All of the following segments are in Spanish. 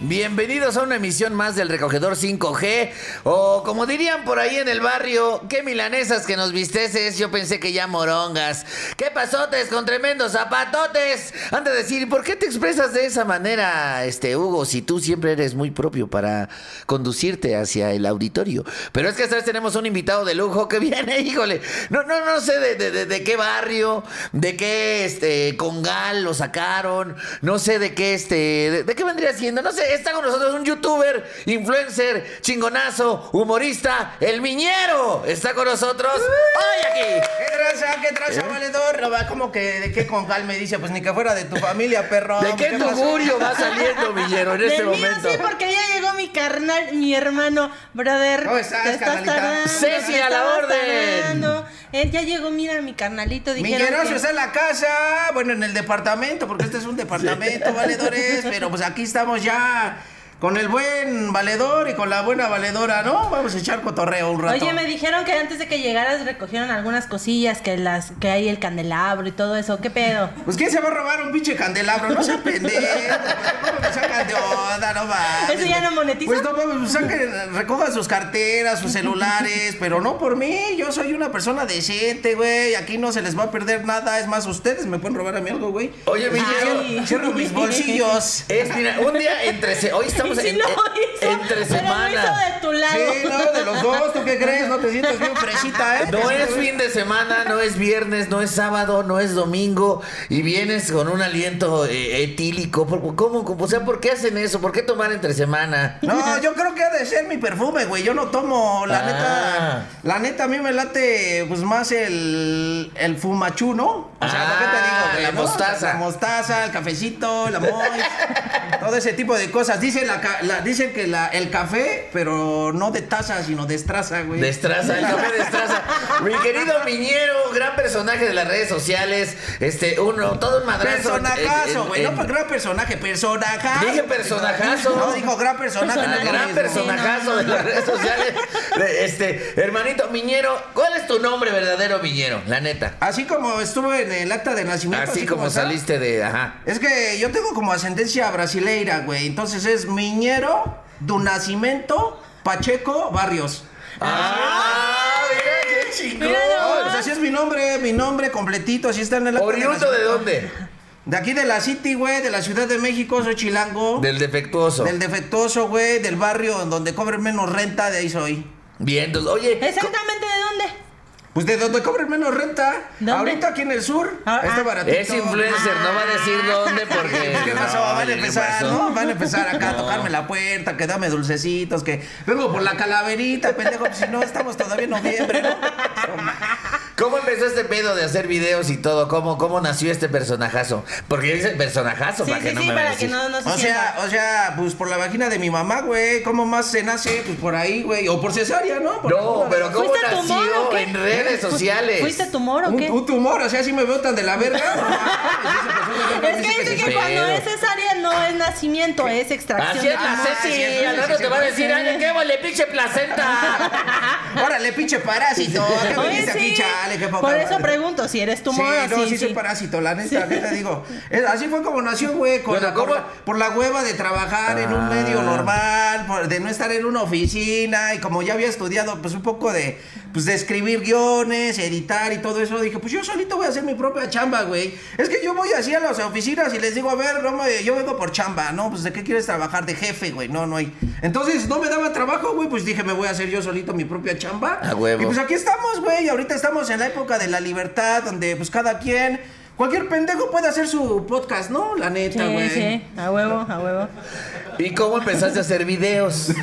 Bienvenidos a una emisión más del Recogedor 5G. O como dirían por ahí en el barrio, qué milanesas que nos visteces. Yo pensé que ya morongas. ¿Qué pasotes con tremendos zapatotes? Han de decir, ¿por qué te expresas de esa manera, este Hugo, si tú siempre eres muy propio para conducirte hacia el auditorio? Pero es que esta vez tenemos un invitado de lujo que viene, híjole. No, no, no sé de, de- de- de qué barrio, de qué este congal lo sacaron, no sé de qué este, de, de qué vendría siendo, no sé, está con nosotros un youtuber, influencer, chingonazo, humorista, el Miñero, está con nosotros hoy aquí. ¿Qué traza? ¿Qué traza, valedor? No va como que de qué congal me dice, pues ni que fuera de tu familia, perro. ¿De qué pasó? tugurio va saliendo, Miñero, en este Del mío momento? sí, porque ya llegó mi carnal, mi hermano, brother. ¿Cómo estás, te estás carnalita? tardando, Ceci, te a la estabas orden. tardando. Él ya llegó, mira, mi carnalito. Dijeron Miñeroso que- está en la casa, bueno, en el departamento, porque este es un departamento, valedores, pero pues aquí estamos ya ah, con el buen valedor y con la buena valedora, ¿no? Vamos a echar cotorreo un rato. Oye, me dijeron que antes de que llegaras recogieron algunas cosillas, que las que hay el candelabro y todo eso. ¿Qué pedo? Pues ¿quién se va a robar un pinche candelabro? No se pendejo. ¿Cómo me sacan de onda? No mames. ¿Eso ya no monetiza? Pues no mames, pues saquen, recojan sus carteras, sus celulares, pero no por mí. Yo soy una persona decente, güey. Aquí no se les va a perder nada. Es más, ustedes me pueden robar a mí algo, güey. Oye, Ay. Cierro mis bolsillos. es, mira, un día entre, se- hoy estamos En, lo hizo, entre pero lo semana. hizo de tu lado. Sí, no, de los dos, ¿tú qué crees? No te sientes bien fresita, ¿eh? No es fin de semana, no es viernes, no es sábado, no es domingo y vienes con un aliento eh, etílico. ¿Por- ¿Cómo, cómo? O sea, ¿por qué hacen eso? ¿Por qué tomar entre semana? No, yo creo que ha de ser mi perfume, güey. Yo no tomo, la Ah. neta. La neta, a mí me late, pues más el, el fumachú, ¿no? O sea, Ah, ¿qué te digo, güey? la no? mostaza. La mostaza, el cafecito, la mois, todo ese tipo de cosas. Dicen, la, la- dicen que la, el café, pero no de taza, sino de estraza, güey. Destraza, el café destraza. Mi querido Miñero, gran personaje de las redes sociales. Este, uno, todo un madrazo. Personajazo, güey. No, pues gran personaje, personajazo. Dije personajazo. No, dijo gran personaje. Ah, no gran personajazo de las redes sociales. Este, hermanito Miñero, ¿cuál es tu nombre verdadero, Miñero? La neta. Así como estuve en el acta de nacimiento. Así como está. saliste de. Ajá. Es que yo tengo como ascendencia brasileira, güey. Entonces es Miñero, do Nascimento, Pacheco, Barrios. ¡Ah! Mira qué chingón. Mira Oh, nomás. pues así es mi nombre, mi nombre completito, así está en el acta ¿Oriundo de nacimiento. dónde? De aquí de la City, güey, de la Ciudad de México, soy chilango. Del defectuoso. Del defectuoso, güey, del barrio en donde cobren menos renta, de ahí soy. Bien, entonces, oye. ¿Exactamente de dónde? Pues de donde cobren menos renta. ¿Dónde? Ahorita aquí en el sur, Ah, está ah. baratito. Es influencer, no va a decir dónde porque. ¿Qué pasó? Van a oye, ¿qué empezar? ¿no? Van a empezar acá a tocarme la puerta, que dame dulcecitos, que vengo por la calaverita, pendejo, pues si no, estamos todavía en noviembre, ¿no? ¿Cómo empezó este pedo de hacer videos y todo? ¿Cómo, cómo nació este personajazo? Porque dice personajazo, Sí, para sí, que no sí, me para vayas a que decir. no, no se O sea, o sea, pues por la vagina de mi mamá, güey, ¿cómo más se nace? Pues por ahí, güey, o por cesárea, ¿no? Por No, pero ¿cómo ¿Fuiste tumor nació o qué? en redes sociales? ¿Fuiste tumor o un, qué? un tumor, o sea, si me veo tan de la verga. Es que dice que cuando es cesárea no es nacimiento, es extracción. Así es la sí, sí, al rato te va a decir, ay, qué vale, pinche placenta. Órale, pinche parásito, ¿a ¿qué Oye, viniste aquí, sí. Chale? Qué poca Por eso madre. pregunto si eres tumor sí, no, sí, sí, soy sí. parásito, la neta, ¿qué te digo? Es- así fue como nació, güey, con Bueno, la- por, la, por la hueva de trabajar en un Ah. medio normal, por- de no estar en una oficina, y como ya había estudiado, pues, un poco de, pues, de escribir guiones, editar y todo eso, dije, pues, yo solito voy a hacer mi propia chamba, güey. Es que yo voy así a las oficinas y les digo, a ver, no me- yo vengo por chamba, ¿no? Pues, ¿de qué quieres trabajar? De jefe, güey, no, no hay. Entonces, no me daba trabajo, güey, pues, dije, me voy a hacer yo solito mi propia chamba. A huevo. Y pues aquí estamos, güey. Ahorita estamos en la época de la libertad, donde pues cada quien, cualquier pendejo puede hacer su podcast, ¿no? La neta, Sí, güey. sí, a huevo, a huevo. ¿Y cómo empezaste a hacer videos?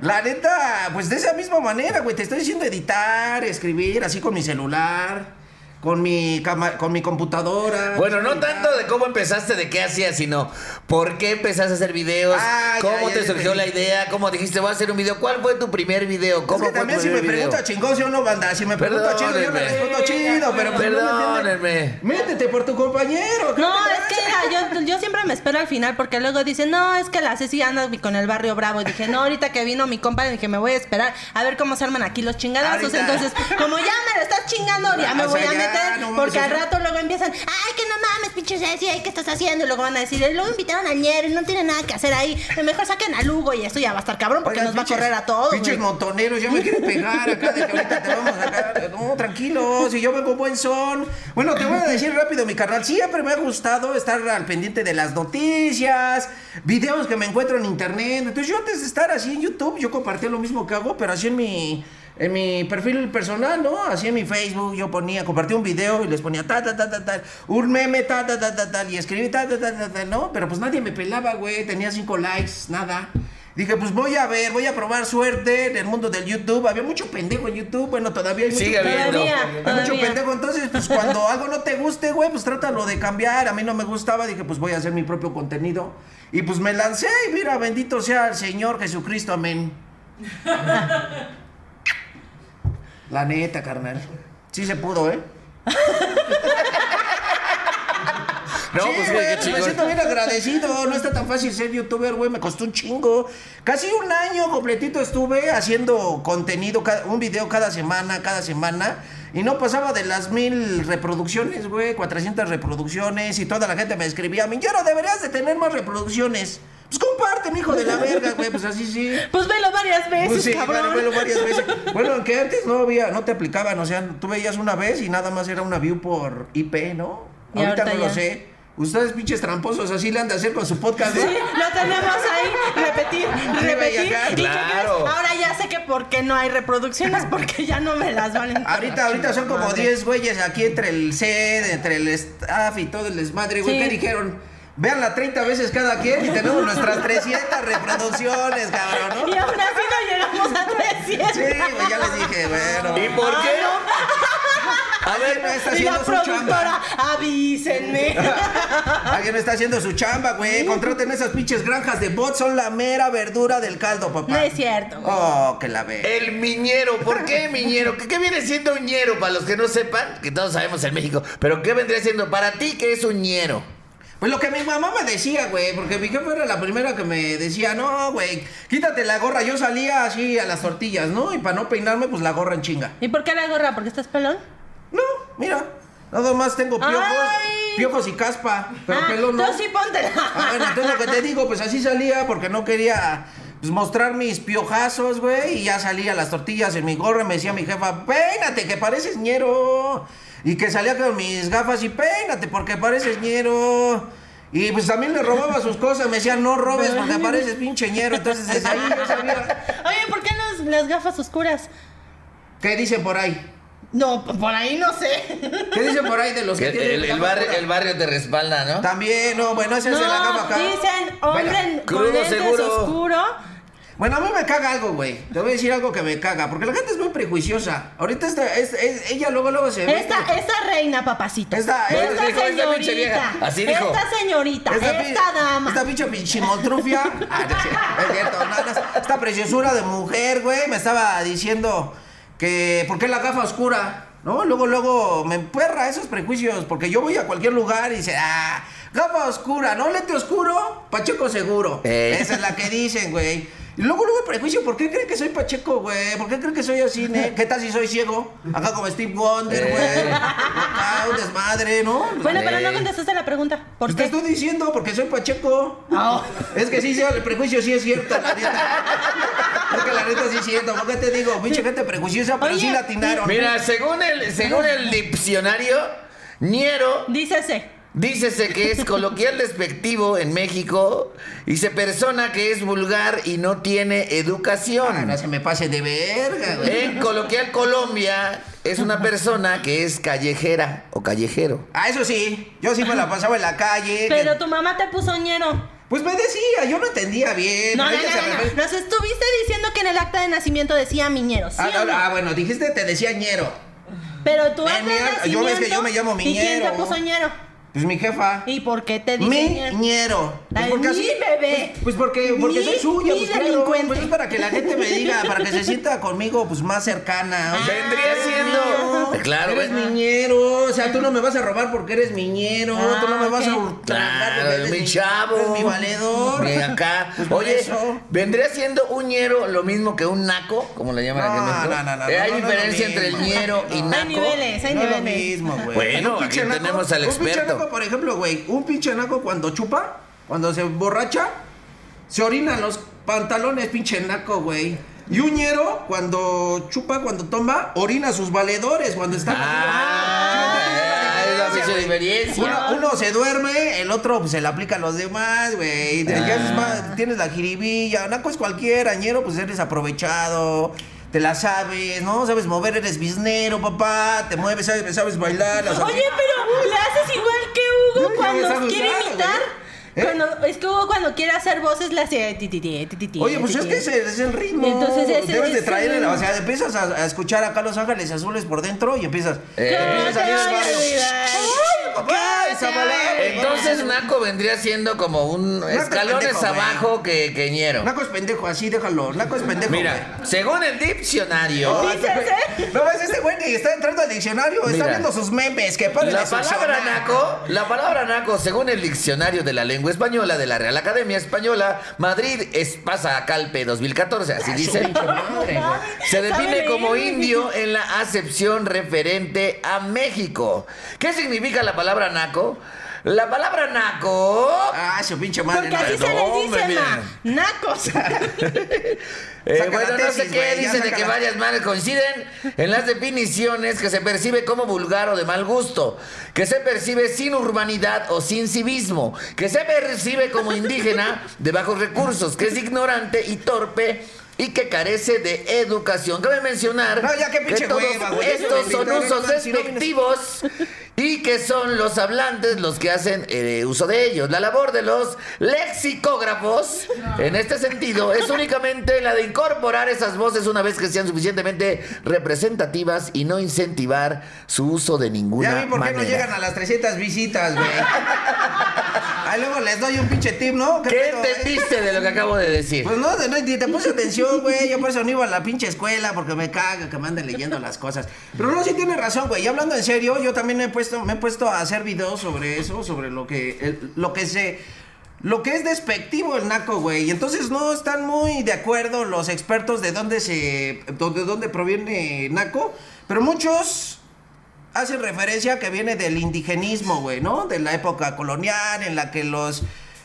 La neta, pues de esa misma manera, güey. Te estoy diciendo editar, escribir, así con mi celular, con mi cama- con mi computadora. Bueno, no tanto de cómo empezaste, de qué hacías, sino por qué empezaste a hacer videos, Ah, cómo ya, te ya surgió la idea, cómo dijiste, voy a hacer un video. ¿Cuál fue tu primer video? Es ¿Cómo que fue también tu si me pregunta chingón, si o no, banda. Si me pregunta chido, yo le Perdónenme. respondo chido, pero pues, no me. Perdónenme. Métete por tu compañero. ¿qué No, es que mira, yo, yo siempre me espero al final porque luego dicen, no, es que la Ceci anda con el barrio bravo. Y dije, no, ahorita que vino mi compa, dije, me voy a esperar a ver cómo se arman aquí los chingadazos. Entonces, como ya me lo estás chingando, ya me O voy sea, a ya, no mames, porque al rato luego empiezan, ay, que no mames, pinche Ceci, ¿qué estás haciendo? Y luego van a decir, "Y luego invitaron a Ñero y no tiene nada que hacer ahí. Mejor saquen a Lugo y esto ya va a estar cabrón porque Oigan, nos va a correr a todos. Pinches güey. montoneros, ya me quieren pegar acá de que ahorita te vamos a sacar. No, tranquilo, si yo vengo buen son. Bueno, te voy a decir rápido, mi carnal. Siempre me ha gustado estar al pendiente de las noticias, videos que me encuentro en internet. Entonces, yo antes de estar así en YouTube, yo compartía lo mismo que hago, pero así en mi. En mi perfil personal, ¿no? Así en mi Facebook yo ponía, compartía un video y les ponía ta ta ta ta ta, un meme ta ta ta ta ta y escribí ta ta ta ta ta, ¿no? Pero pues nadie me pelaba, güey, tenía cinco likes, nada. Dije, pues voy a ver, voy a probar suerte en el mundo del YouTube. Había mucho pendejo en YouTube, bueno, todavía hay mucho Sigue pendejo. habiendo. Todavía, Hay mucho todavía. pendejo, entonces, pues cuando algo no te guste, güey, pues trátalo de cambiar. A mí no me gustaba, dije, pues voy a hacer mi propio contenido. Y pues me lancé y mira, bendito sea el Señor Jesucristo, amén. La neta, carnal. Sí se pudo, ¿eh? No, sí, pues güey, qué me siento bien agradecido. No está tan fácil ser youtuber, güey. Me costó un chingo. Casi un año completito estuve haciendo contenido, un video cada semana, cada semana. Y no pasaba de las mil reproducciones, güey. 400 reproducciones. Y toda la gente me escribía, Miñero, deberías de tener más reproducciones. Pues comparten, hijo de la verga, güey. Pues así sí. Pues velo varias veces, Pues sí, cabrón. bueno, velo varias veces. Bueno, aunque antes no había, no te aplicaban, o sea, tú veías una vez y nada más era una view por IP, ¿no? Y ahorita, ahorita no lo ya. sé. Ustedes pinches tramposos así le han de hacer con su podcast, ¿no? Sí, lo tenemos ahí, repetir, repetir. acá. ¿Y qué Claro. crees? Ahora ya sé que por qué no hay reproducciones, porque ya no me las van a Ahorita, ahorita son como Madre. 10 güeyes aquí entre el set, entre el staff y todo el desmadre, güey. Sí. ¿Qué dijeron? Véanla 30 veces cada quien y tenemos nuestras 300 reproducciones, cabrón, Y ¿no? aún así no llegamos a 300. Sí, güey, ya les dije, bueno. ¿Y por qué? A ver, no está Y la haciendo su chamba. avísenme. Alguien está haciendo su chamba, güey. Contraten esas pinches granjas de bots, son la mera verdura del caldo, papá. No es cierto. güey. Oh, que la ve. El miñero, ¿por qué miñero? ¿Qué, qué viene siendo un ñero para los que no sepan? Que todos sabemos en México. Pero ¿qué vendría siendo para ti que es un ñero? Pues lo que mi mamá me decía, güey, porque mi jefa era la primera que me decía, no, güey, quítate la gorra. Yo salía así a las tortillas, ¿no? Y para no peinarme, pues la gorra en chinga. ¿Y por qué la gorra? ¿Porque estás pelón? No, mira, nada más tengo piojos, Ay. piojos y caspa, pero ah, pelo no. Tú sí póntela. Ah, bueno, entonces lo que te digo, pues así salía porque no quería pues, mostrar mis piojazos, güey. Y ya salía las tortillas en mi gorra. Me decía mi jefa, peínate, que pareces ñero. Y que salía con mis gafas y peínate, porque pareces ñero. Y pues también le robaba sus cosas. Me decía, no robes, porque pareces pinche ñero. Entonces desde ahí yo sabía. Oye, ¿por qué los- las gafas oscuras? ¿Qué dicen por ahí? No, por ahí no sé. ¿Qué dicen por ahí de los que Que tienen el, el barrio, el te respalda, ¿no? También, no, bueno, ese es de la No, acá. dicen hombre Crudo con lentes seguro. oscuro. Bueno, a mí me caga algo, güey. Te voy a decir algo que me caga. Porque la gente es muy prejuiciosa. Ahorita esta, es, es- ella luego, luego se ve. Esta, esta reina, papacito. Esta- esta, esta dijo, esta señorita. vieja. Así dijo. Esta señorita. Esta, pi- dama. Esta pinche pinchimotrufia. Ah, no es cierto, no, esta preciosura de mujer, güey, me estaba diciendo que. ¿Por qué la gafa oscura? ¿No? Luego, luego me emperra esos prejuicios. Porque yo voy a cualquier lugar y dice, ah, gafa oscura, ¿no? Lente oscuro, Pacheco seguro. Ey. Esa es la que dicen, güey. Y luego, luego el prejuicio, ¿por qué creen que soy Pacheco, güey? ¿Por qué creen que soy así, ne? ¿Qué tal si soy ciego? Acá como Steve Wonder, güey. Acá un desmadre, ¿no? Bueno, pero no contestaste la pregunta. ¿Por Pues te qué? estoy diciendo porque soy Pacheco. Oh. Es que sí, sí, el prejuicio sí es cierto, la neta. Es que la neta sí es cierto. ¿Por qué te digo? Pinche gente prejuiciosa, pero Oye, sí la atinaron. Mira, según el, según el diccionario, ñero Dícese. Dícese que es coloquial despectivo en México y se persona que es vulgar y no tiene Ah, educación. no se me pase de verga, güey. En coloquial Colombia es una persona que es callejera o callejero. Ah, eso sí. Yo sí me la pasaba en la calle. Pero que- tu mamá te puso ñero. Pues me decía, yo no entendía bien. No, no, no, no, refiere- no. Nos estuviste diciendo que en el acta de nacimiento decía miñero, ¿sí Ah, o no, ah, bueno, dijiste te decía ñero. Pero tu Eh, acta de mira, nacimiento... yo ves que yo me llamo ¿Y quién te Miñero. puso ñero? Pues mi jefa. ¿Y por qué te dice Mi ñero? Pues porque mi así- bebé. Pues, pues porque, porque Mi- soy suya, mi pues claro, delincuente. pues es para que la gente me diga, para que se sienta conmigo pues más cercana. O sea, Vendría siendo. Claro, eres güey. miñero, o sea, tú no me vas a robar porque eres miñero, Ah, tú no me vas a hurtar Claro, eres pinche chavo. Mi valedor. De acá. Pues Oye, eso. ¿vendría siendo un ñero lo mismo que un naco? Como le llaman aquí en No, México? no, no, no, Eh, ¿Hay no, no, diferencia no, entre el ñero y No. naco? Hay niveles, hay No es lo niveles. mismo, güey. Bueno, aquí tenemos al experto. Por ejemplo, güey, un pinche naco cuando chupa, cuando se borracha, se orina en los pantalones, pinche naco, güey. Y un ñero, cuando chupa, cuando toma, orina sus valedores, cuando está... Ah, es la pinche diferencia. Uno, uno se duerme, el otro pues, se le aplica a los demás, güey. Ah. tienes la jiribilla. Naco es cualquier, añero, pues eres aprovechado. Te la sabes, ¿no? Sabes mover, eres biznero, papá. Te mueves, sabes, sabes bailar. Oye, pero le haces igual que Hugo cuando quiere imitar. ¿Eh? Cuando, es que Hugo cuando quiere hacer voces le hace ti, ti, ti, ti, ti, ti, Oye, pues ti, es ti. que ese es el ritmo. Entonces ese Debes de es traer, el- o sea, empiezas a, a escuchar acá Los Ángeles Azules por dentro y empiezas. Eh. Entonces naco vendría siendo como un es escalones pendejo, güey. abajo que, que ñero. Naco es pendejo, así déjalo. Naco es pendejo. Mira, según el diccionario, ¿eh? No, es este güey que está entrando al diccionario, está viendo sus memes, que La palabra naco, la palabra naco, según el diccionario de la lengua española de la Real Academia Española, Madrid Espasa Calpe 2014, así dice. Se define como indio en la acepción referente a México. ¿Qué significa la palabra naco? La palabra naco Ah, su pinche madre. Porque así no. se les dice, ma. Nacos. Eh, bueno, no sé qué, dicen de que varias madres coinciden en las definiciones que se percibe como vulgar o de mal gusto, que se percibe sin urbanidad o sin civismo, que se percibe como indígena de bajos recursos, que es ignorante y torpe y que carece de educación. Cabe mencionar No, ya, que todos hueva, estos son usos despectivos y que son los hablantes los que hacen eh, uso de ellos. La labor de los lexicógrafos, en este sentido, es únicamente la de incorporar esas voces una vez que sean suficientemente representativas y no incentivar su uso de ninguna Ya vi por qué manera. no llegan a las 300 visitas, güey. Ahí luego les doy un pinche tip, ¿no? ¿Qué pedo, eh? entendiste de lo que acabo de decir? Pues no, no, te puse atención, güey. Yo por eso no iba a la pinche escuela, porque me caga que me anden leyendo las cosas. Pero no, sí tienes razón, güey. Y hablando en serio, yo también me he puesto, me he puesto a hacer videos sobre eso, sobre lo que, lo que se. Lo que es despectivo el naco, güey. Entonces no están muy de acuerdo los expertos de dónde se. de dónde proviene naco. Pero muchos hacen referencia que viene del indigenismo, güey, ¿no? De la época colonial en la que los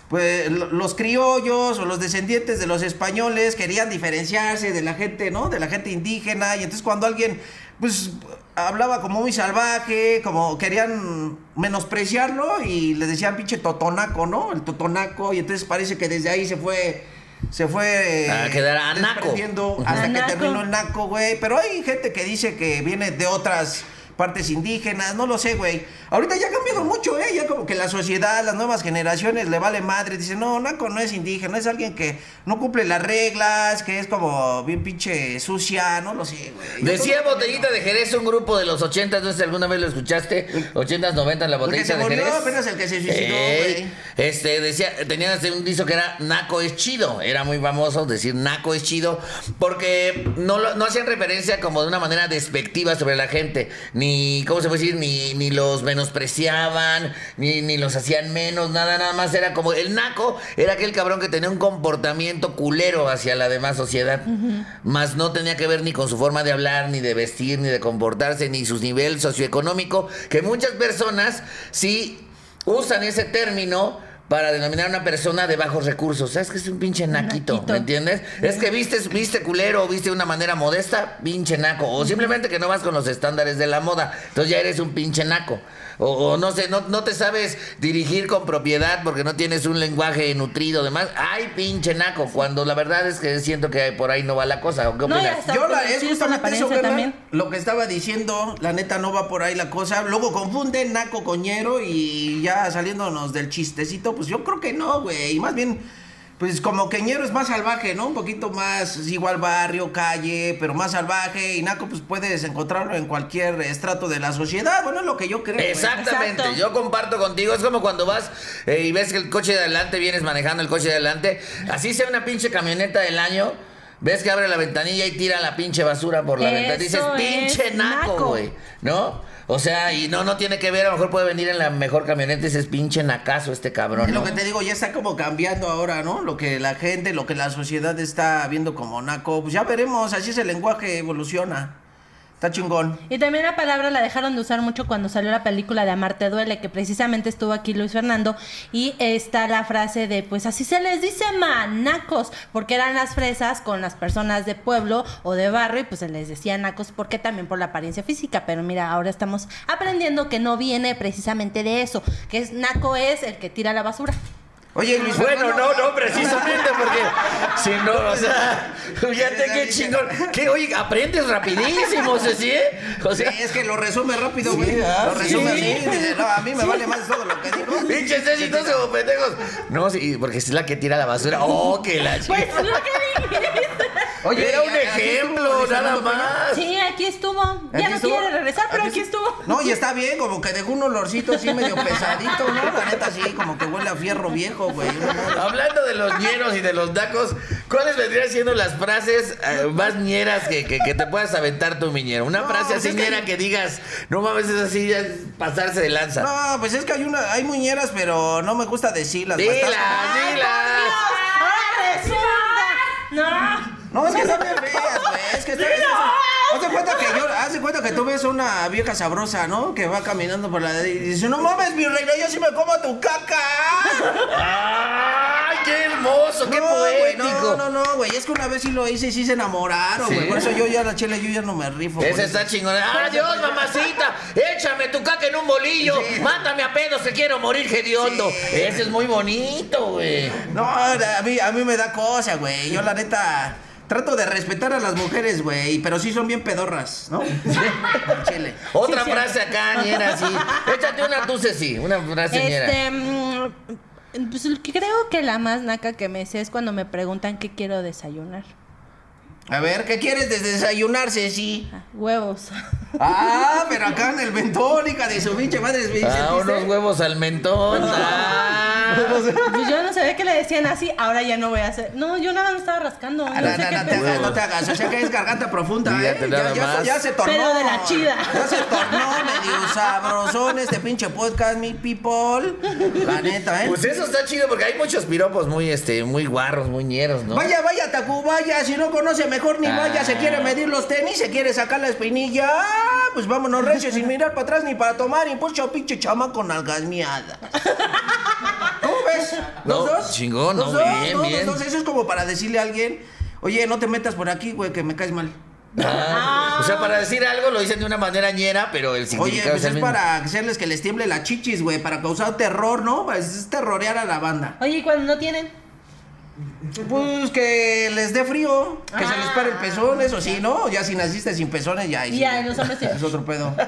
pues lo- los criollos o los descendientes de los españoles querían diferenciarse de la gente, ¿no? De la gente indígena y entonces cuando alguien pues hablaba como muy salvaje, como querían menospreciarlo y le decían pinche totonaco, ¿no? El totonaco y entonces parece que desde ahí se fue se fue A quedar a naco. hasta que Naco. terminó el naco, güey. Pero hay gente que dice que viene de otras partes indígenas, no lo sé, güey. Ahorita ya ha cambiado mucho, ¿eh? Ya como que la sociedad, las nuevas generaciones le vale madre. Dicen, no, naco no es indígena, es alguien que no cumple las reglas, que es como bien pinche sucia, no lo sé, güey. Decía todo- Botellita de Jerez, un grupo de los 80, no sé si alguna vez lo escuchaste, 80s, 90 la Botellita se de murió Jerez. apenas el que se suicidó, Ey, güey. Este, decía, tenía este, un disco que era Naco es chido, era muy famoso decir Naco es chido, porque no, lo- no hacían referencia como de una manera despectiva sobre la gente, ni, ¿cómo se puede decir? Ni, ni los menospreciaban, ni, ni los hacían menos, nada, nada más era como, el Naco era aquel cabrón que tenía un comportamiento culero hacia la demás sociedad, más no tenía que ver ni con su forma de hablar, ni de vestir, ni de comportarse, ni su nivel socioeconómico, que muchas personas sí usan ese término para denominar a una persona de bajos recursos. ¿Sabes que es un pinche naquito? Naquito. ¿Me entiendes? Es que viste, viste culero o viste de una manera modesta, pinche naco. O simplemente que no vas con los estándares de la moda. Entonces ya eres un pinche naco. O, o no sé, no, no te sabes dirigir con propiedad porque no tienes un lenguaje nutrido, demás. Ay, pinche naco. Cuando la verdad es que siento que por ahí no va la cosa. ¿O ¿Qué No, ya. Yo la, es justamente eso, también. Lo que estaba diciendo, la neta no va por ahí la cosa. Luego confunden naco coñero y ya saliéndonos del chistecito, pues yo creo que no, güey. Y más bien, pues como queñero es más salvaje, ¿no? Un poquito más, es igual barrio, calle, pero más salvaje. Y naco, pues puedes encontrarlo en cualquier estrato de la sociedad. Bueno, es lo que yo creo. Exactamente, Exacto. yo comparto contigo. Es como cuando vas eh, y ves que el coche de adelante, vienes manejando el coche de adelante, así sea una pinche camioneta del año. Ves que abre la ventanilla y tira la pinche basura por la Eso ventana. Dices, es pinche naco". güey. ¿No? O sea, y no, no tiene que ver, a lo mejor puede venir en la mejor camioneta ese es pinche nacazo este cabrón. Es lo ¿no? que te digo, ya está como cambiando ahora, ¿no? Lo que la gente, lo que la sociedad está viendo como naco. Pues ya veremos, así es el lenguaje, evoluciona. Está chingón. Y también la palabra la dejaron de usar mucho cuando salió la película de Amarte Duele, que precisamente estuvo aquí Luis Fernando. Y está la frase de, pues así se les dice manacos, porque eran las fresas con las personas de pueblo o de barrio, y pues se les decía nacos, porque también por la apariencia física. Pero mira, ahora estamos aprendiendo que no viene precisamente de eso, que es naco es el que tira la basura. Oye, Luis Bueno, no, no, precisamente porque si no, o sea, fíjate qué chingón. Que oye, aprendes rapidísimo, Ceci, ¿eh? O Sí, es que lo resume rápido, Sí, güey. ah, lo resume sí. así. Dice, no, a mí me vale más todo lo que digo. pinches Ceci, todos como pendejos. No, sí, porque es la que tira la basura. Oh, que la Pues chica. lo que dijiste. Oye, Era un aquí ejemplo, nada más. Sí, aquí estuvo. Ya ¿Aquí no estuvo? quiere regresar, pero aquí estuvo. No, y está bien, como que dejó un olorcito así medio pesadito, ¿no? La neta, sí, como que huele a fierro viejo, güey. Hablando de los ñeros y de los dacos, ¿cuáles vendrían siendo las frases eh, más ñeras que, que- que te puedas aventar tu miñero? Una No, frase pues así es que- ñera que digas, no mames, es así, ya pasarse de lanza. No, pues es que hay una, hay muñeras, pero no me gusta decirlas. Dila, bastante. dila. ¡Ahora resulta! ¡No! No, es que están bien feas, güey. Es que están. Haz de cuenta que yo, haz de cuenta que tú ves una vieja sabrosa, ¿no? Que va caminando por la y dice, no mames, mi reina, yo sí me como tu caca. ¡Ay, qué hermoso, qué no, poético! no, no, no, güey. Es que una vez sí lo hice y sí se enamoraron, ¿Sí? güey. Por eso yo ya la chela, yo ya no me rifo. Ese está chingón. ¡Adiós, mamacita! ¡Échame tu caca en un bolillo! ¡Mátame a pedos que quiero morir, hediondo! Sí. Ese es muy bonito, güey. No, a mí, a mí me da cosa, güey. Yo la neta trato de respetar a las mujeres, güey, pero sí son bien pedorras, ¿no? Chile. Otra Sí, frase acá, ñera, así. Échate una tú, Ceci. Una frase. Este. mm, Pues creo que la más naca que me sé es cuando me preguntan qué quiero desayunar. A ver, ¿qué quieres de desayunarse, sí? Ah, Huevos. Ah, pero acá en el mentón, hija de su pinche madre. ¿sí Ah, unos huevos al mentón. Ah. Pues yo no sabía que le decían así, ahora ya no voy a hacer. No, yo nada me estaba rascando. Ah, No No, sé no, qué no te hagas, no te hagas. O sea que es garganta profunda, ¿eh? Ya, ya, más. ya se tornó. Pero de la chida. Ya se tornó medio sabrosón este pinche podcast, mi people. La neta, ¿eh? Pues eso está chido porque hay muchos piropos muy, este, muy guarros, muy ñeros, ¿no? Vaya, vaya, Tacubaya, si no conoce mejor ni Ah. vaya, se quiere medir los tenis, se quiere sacar la espinilla, ah, pues vámonos recio sin mirar para atrás ni para tomar impulso, pinche chama con algasmiada. ¿Los No, dos? chingón, ¿Los no, dos? bien, ¿Los bien. dos? Eso es como para decirle a alguien, oye, no te metas por aquí, güey, que me caes mal. Ah, O sea, para decir algo lo dicen de una manera ñera, pero el Oye, significado pues es para hacerles que les tiemble la chichis, güey, para causar terror, ¿no? Pues es terrorear a la banda. Oye, ¿y cuando no tienen? Pues que les dé frío, que se les pare el Ah. pezón, eso sí, ¿no? Ya si naciste sin pezones, ya. ahí sí, Ya, ya. los hombres sí. Es otro pedo.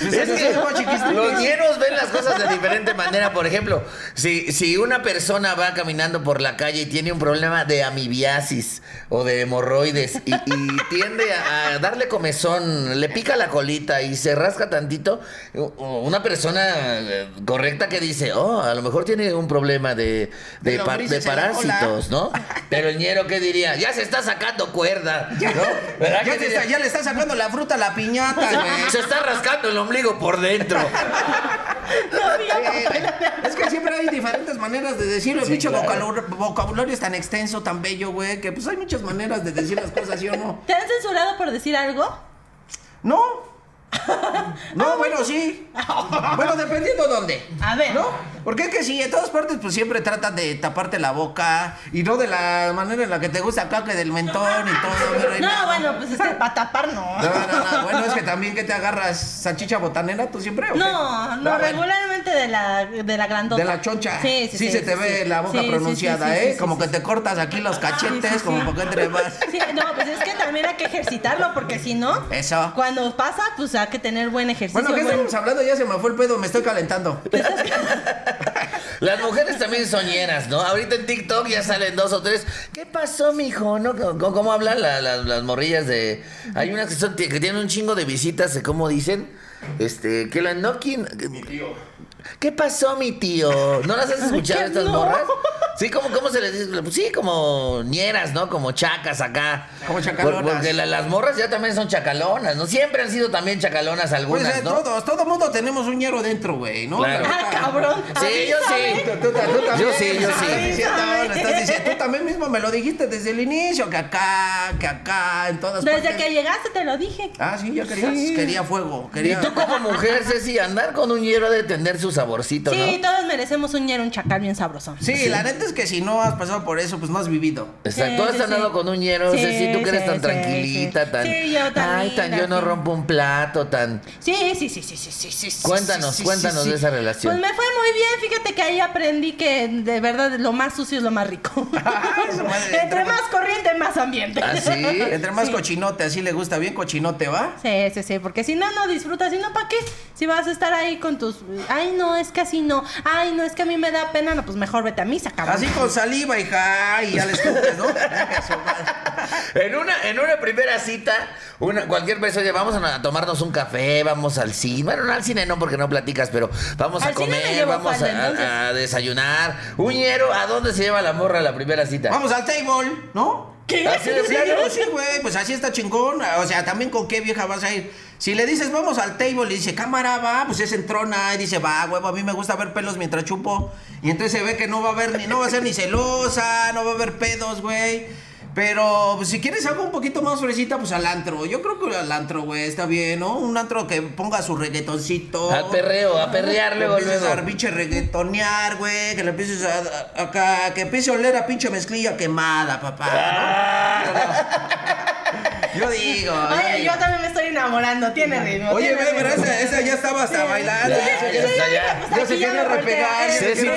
Es que los ñeros ven las cosas de diferente manera. Por ejemplo, si, si una persona va caminando por la calle y tiene un problema de amibiasis o de hemorroides y, y tiende a, a darle comezón, le pica la colita y se rasca tantito, una persona eh, correcta que dice, oh, a lo mejor tiene un problema de, de, pa- parásitos, ¿no? Pero el ñero, ¿qué diría? Ya se está sacando cuerda, ¿no? ¿Verdad Ya, está- le está sacando la fruta a la piñata, güey. Se está rascando el ombligo por dentro. Es que siempre hay diferentes maneras de decirlo. El Sí, claro. vocabulario, vocabulario es tan extenso, tan bello, güey, que pues hay muchas maneras de decir las cosas, ¿sí o no? ¿Te han censurado por decir algo? No. No, bueno, sí. Bueno, dependiendo dónde. A ver. ¿No? Porque es que sí, en todas partes pues siempre tratan de taparte la boca y no de la manera en la que te gusta acá que del mentón y todo. No, no. bueno, pues es que para tapar no. No, no, no. Bueno, es que también que te agarras salchicha botanera tú siempre. ¿o qué? No, no, bueno. regularmente de la, de la grandota. De la choncha. Sí, sí, sí. se te sí, ve sí. la boca Sí, sí, pronunciada, sí, sí, ¿eh? sí, como sí, que sí. te cortas aquí los cachetes, Sí, sí, como sí. porque entre más. Sí, no, pues es que también hay que ejercitarlo porque si no, Eso. cuando pasa, pues hay que tener buen ejercicio. Bueno, ¿qué buen- estamos hablando? Ya se me fue el pedo, me estoy calentando. Las mujeres también soñeras, ¿no? Ahorita en TikTok ya salen dos o tres. ¿Qué pasó, mijo? ¿No? ¿Cómo, cómo hablan la- la- las morrillas de...? Hay unas que, son, que tienen un chingo de visitas, de ¿cómo dicen? Este, que la no quién... ¿Qué pasó, mi tío? ¿No las has escuchado estas no. morras? Sí, ¿cómo, ¿cómo se les dice? Pues sí, como ñeras, ¿no? Como chacas acá. Como chacalonas. Por- Porque la- las morras ya también son chacalonas, ¿no? Siempre han sido también chacalonas Pues algunas, eh, ¿no? todos, todo mundo tenemos un ñero dentro, güey, ¿no? Claro. La Ah, cabrón. Sí, yo sí. Tú, tú- tú también, Yo sí, yo sí. estás diciendo, tú también mismo me lo dijiste desde el inicio, que acá, que acá, en todas Desde partes. que llegaste te lo dije. Ah, sí, ya querías, Sí. quería fuego, Y quería... tú como mujer, Ceci, andar con un hierro de tener su saborcito, Sí, ¿no? todos merecemos un ñero, un chacal bien sabroso. Sí, la neta es que si no has pasado por eso, pues no has vivido. Exacto, Sí, tú has sí, andado sí. con un hierro, Sí, Ceci, tú que eres sí, tan sí, tranquilita, sí. tan... Sí, yo tan Ay, tan yo no sí. rompo un plato, tan... Sí, sí, sí, sí, sí, sí, sí, sí. Cuéntanos, sí, sí, cuéntanos sí, de sí. esa relación. Pues me fue muy bien, fíjate que ahí aprendí que de verdad lo más sucio es lo más rico. su madre, Entre más corriente, más ambiente. ¿Ah, sí? Entre más Sí. cochinote, así le gusta bien cochinote, ¿va? Sí, sí, sí, porque si no, no disfrutas, si no, ¿para qué? Si vas a estar ahí con tus... Ay, no, es que así no. Ay, no, es que a mí me da pena. No, pues mejor vete a misa, cabrón. Así con saliva, hija, y ya le escupes, ¿no? En una, en una primera cita, una, cualquier persona, vamos a, a tomarnos un café, vamos al cine. Bueno, no al cine no, porque no platicas, pero vamos a Al comer, vamos falda, a, a- entonces. a desayunar. Un ñero, ¿a dónde se lleva la morra a la primera cita? Vamos al table, ¿no? ¿Qué? Así de Sí, plano. sí, güey, pues así está chingón. O sea, también con qué vieja vas a ir. Si le dices, vamos al table, y dice, cámara, va, pues es entrona. Y dice, va, huevo, a mí me gusta ver pelos mientras chupo. Y entonces se ve que no va a haber ni, no va a ser ni celosa, no va a haber pedos, güey. Pero pues, si quieres algo un poquito más fresita, pues al antro. Yo creo que al antro, güey, está bien, ¿no? Un antro que ponga su reggaetoncito. Al perreo, a perrear Que luego, empieces luego. a pinche reggaetonear, güey. Que le empieces a, a- que empiece a oler a pinche mezclilla quemada, papá. ¿no? Yo digo. yo Oye, yo también me estoy enamorando. Tiene ritmo. Oye, tiene ve, pero ritmo. esa, esa ya estaba hasta bailando. Ya, ya se- ya está, ya. ya se quiere repegar. Ceci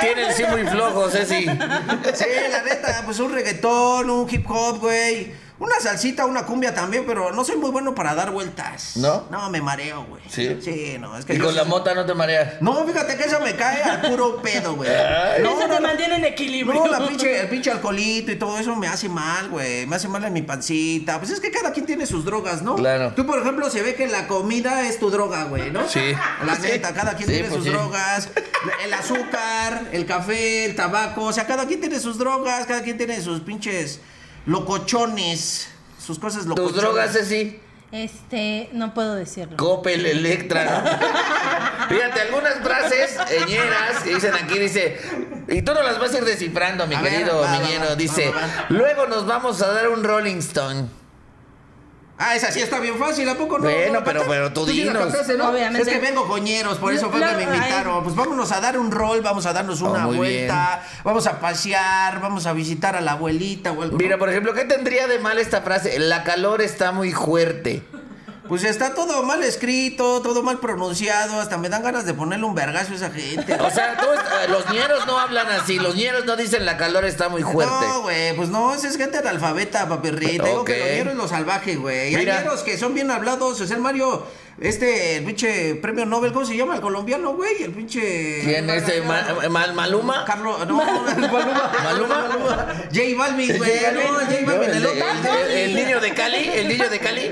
tiene el sí muy flojo, Ceci. Sí, la neta, pues un reggaetón, un hip hop, güey. Una salsita, una cumbia también, pero no soy muy bueno para dar vueltas. ¿No? No, me mareo, güey. ¿Sí? Sí, no, es que Y con la mota no te mareas. No, fíjate que eso me cae al puro pedo, güey. Eso No, te no, no. mantiene en equilibrio. No, la pinche, el pinche alcoholito y todo eso me hace mal, güey. Me hace mal en mi pancita. Pues es que cada quien tiene sus drogas, ¿no? Claro. Tú, por ejemplo, se ve que la comida es tu droga, güey, ¿no? Sí. La Sí. neta, cada quien Sí, tiene pues sus sí. drogas. El azúcar, el café, el tabaco. O sea, cada quien tiene sus drogas, cada quien tiene sus pinches locochones. Sus cosas locochones. Tus drogas, Ceci. Este, no puedo decirlo. Coppel, Electra. ¿no? Fíjate, algunas frases ñeras que dicen aquí, dice, y tú no las vas a ir descifrando, mi A ver, querido va, va, Miñero, va, dice, va, va. luego nos vamos a dar un Rolling Stone. Ah, esa sí está bien fácil, ¿a poco no? Bueno, ¿No, pero- pero tú dinos. ¿no? Obviamente. Es que vengo coñeros, por eso fue No, que me ay. invitaron. Pues vámonos a dar un rol, vamos a darnos Oh, una vuelta, vamos a pasear, vamos a visitar a la abuelita o algo. Mira, por ejemplo, ¿qué tendría de mal esta frase? La calor está muy fuerte. Pues está todo mal escrito, todo mal pronunciado, hasta me dan ganas de ponerle un vergazo a esa gente. O sea, tú los ñeros no hablan así, los ñeros no dicen la calor está muy fuerte. No, güey, pues no, esa es gente analfabeta, papirrita. Digo Ok. que lo ñero es lo salvaje, güey. Hay ñeros que son bien hablados. O sea, el Mario, este, el pinche premio Nobel, ¿cómo se llama? El colombiano, güey. El pinche. ¿Quién este Ma- Ma- Maluma? Carlos, no, Maluma. ¿Maluma? J Balvin, güey. No. J Balvin, No, el el, otro. el- el niño de Cali, el niño de Cali.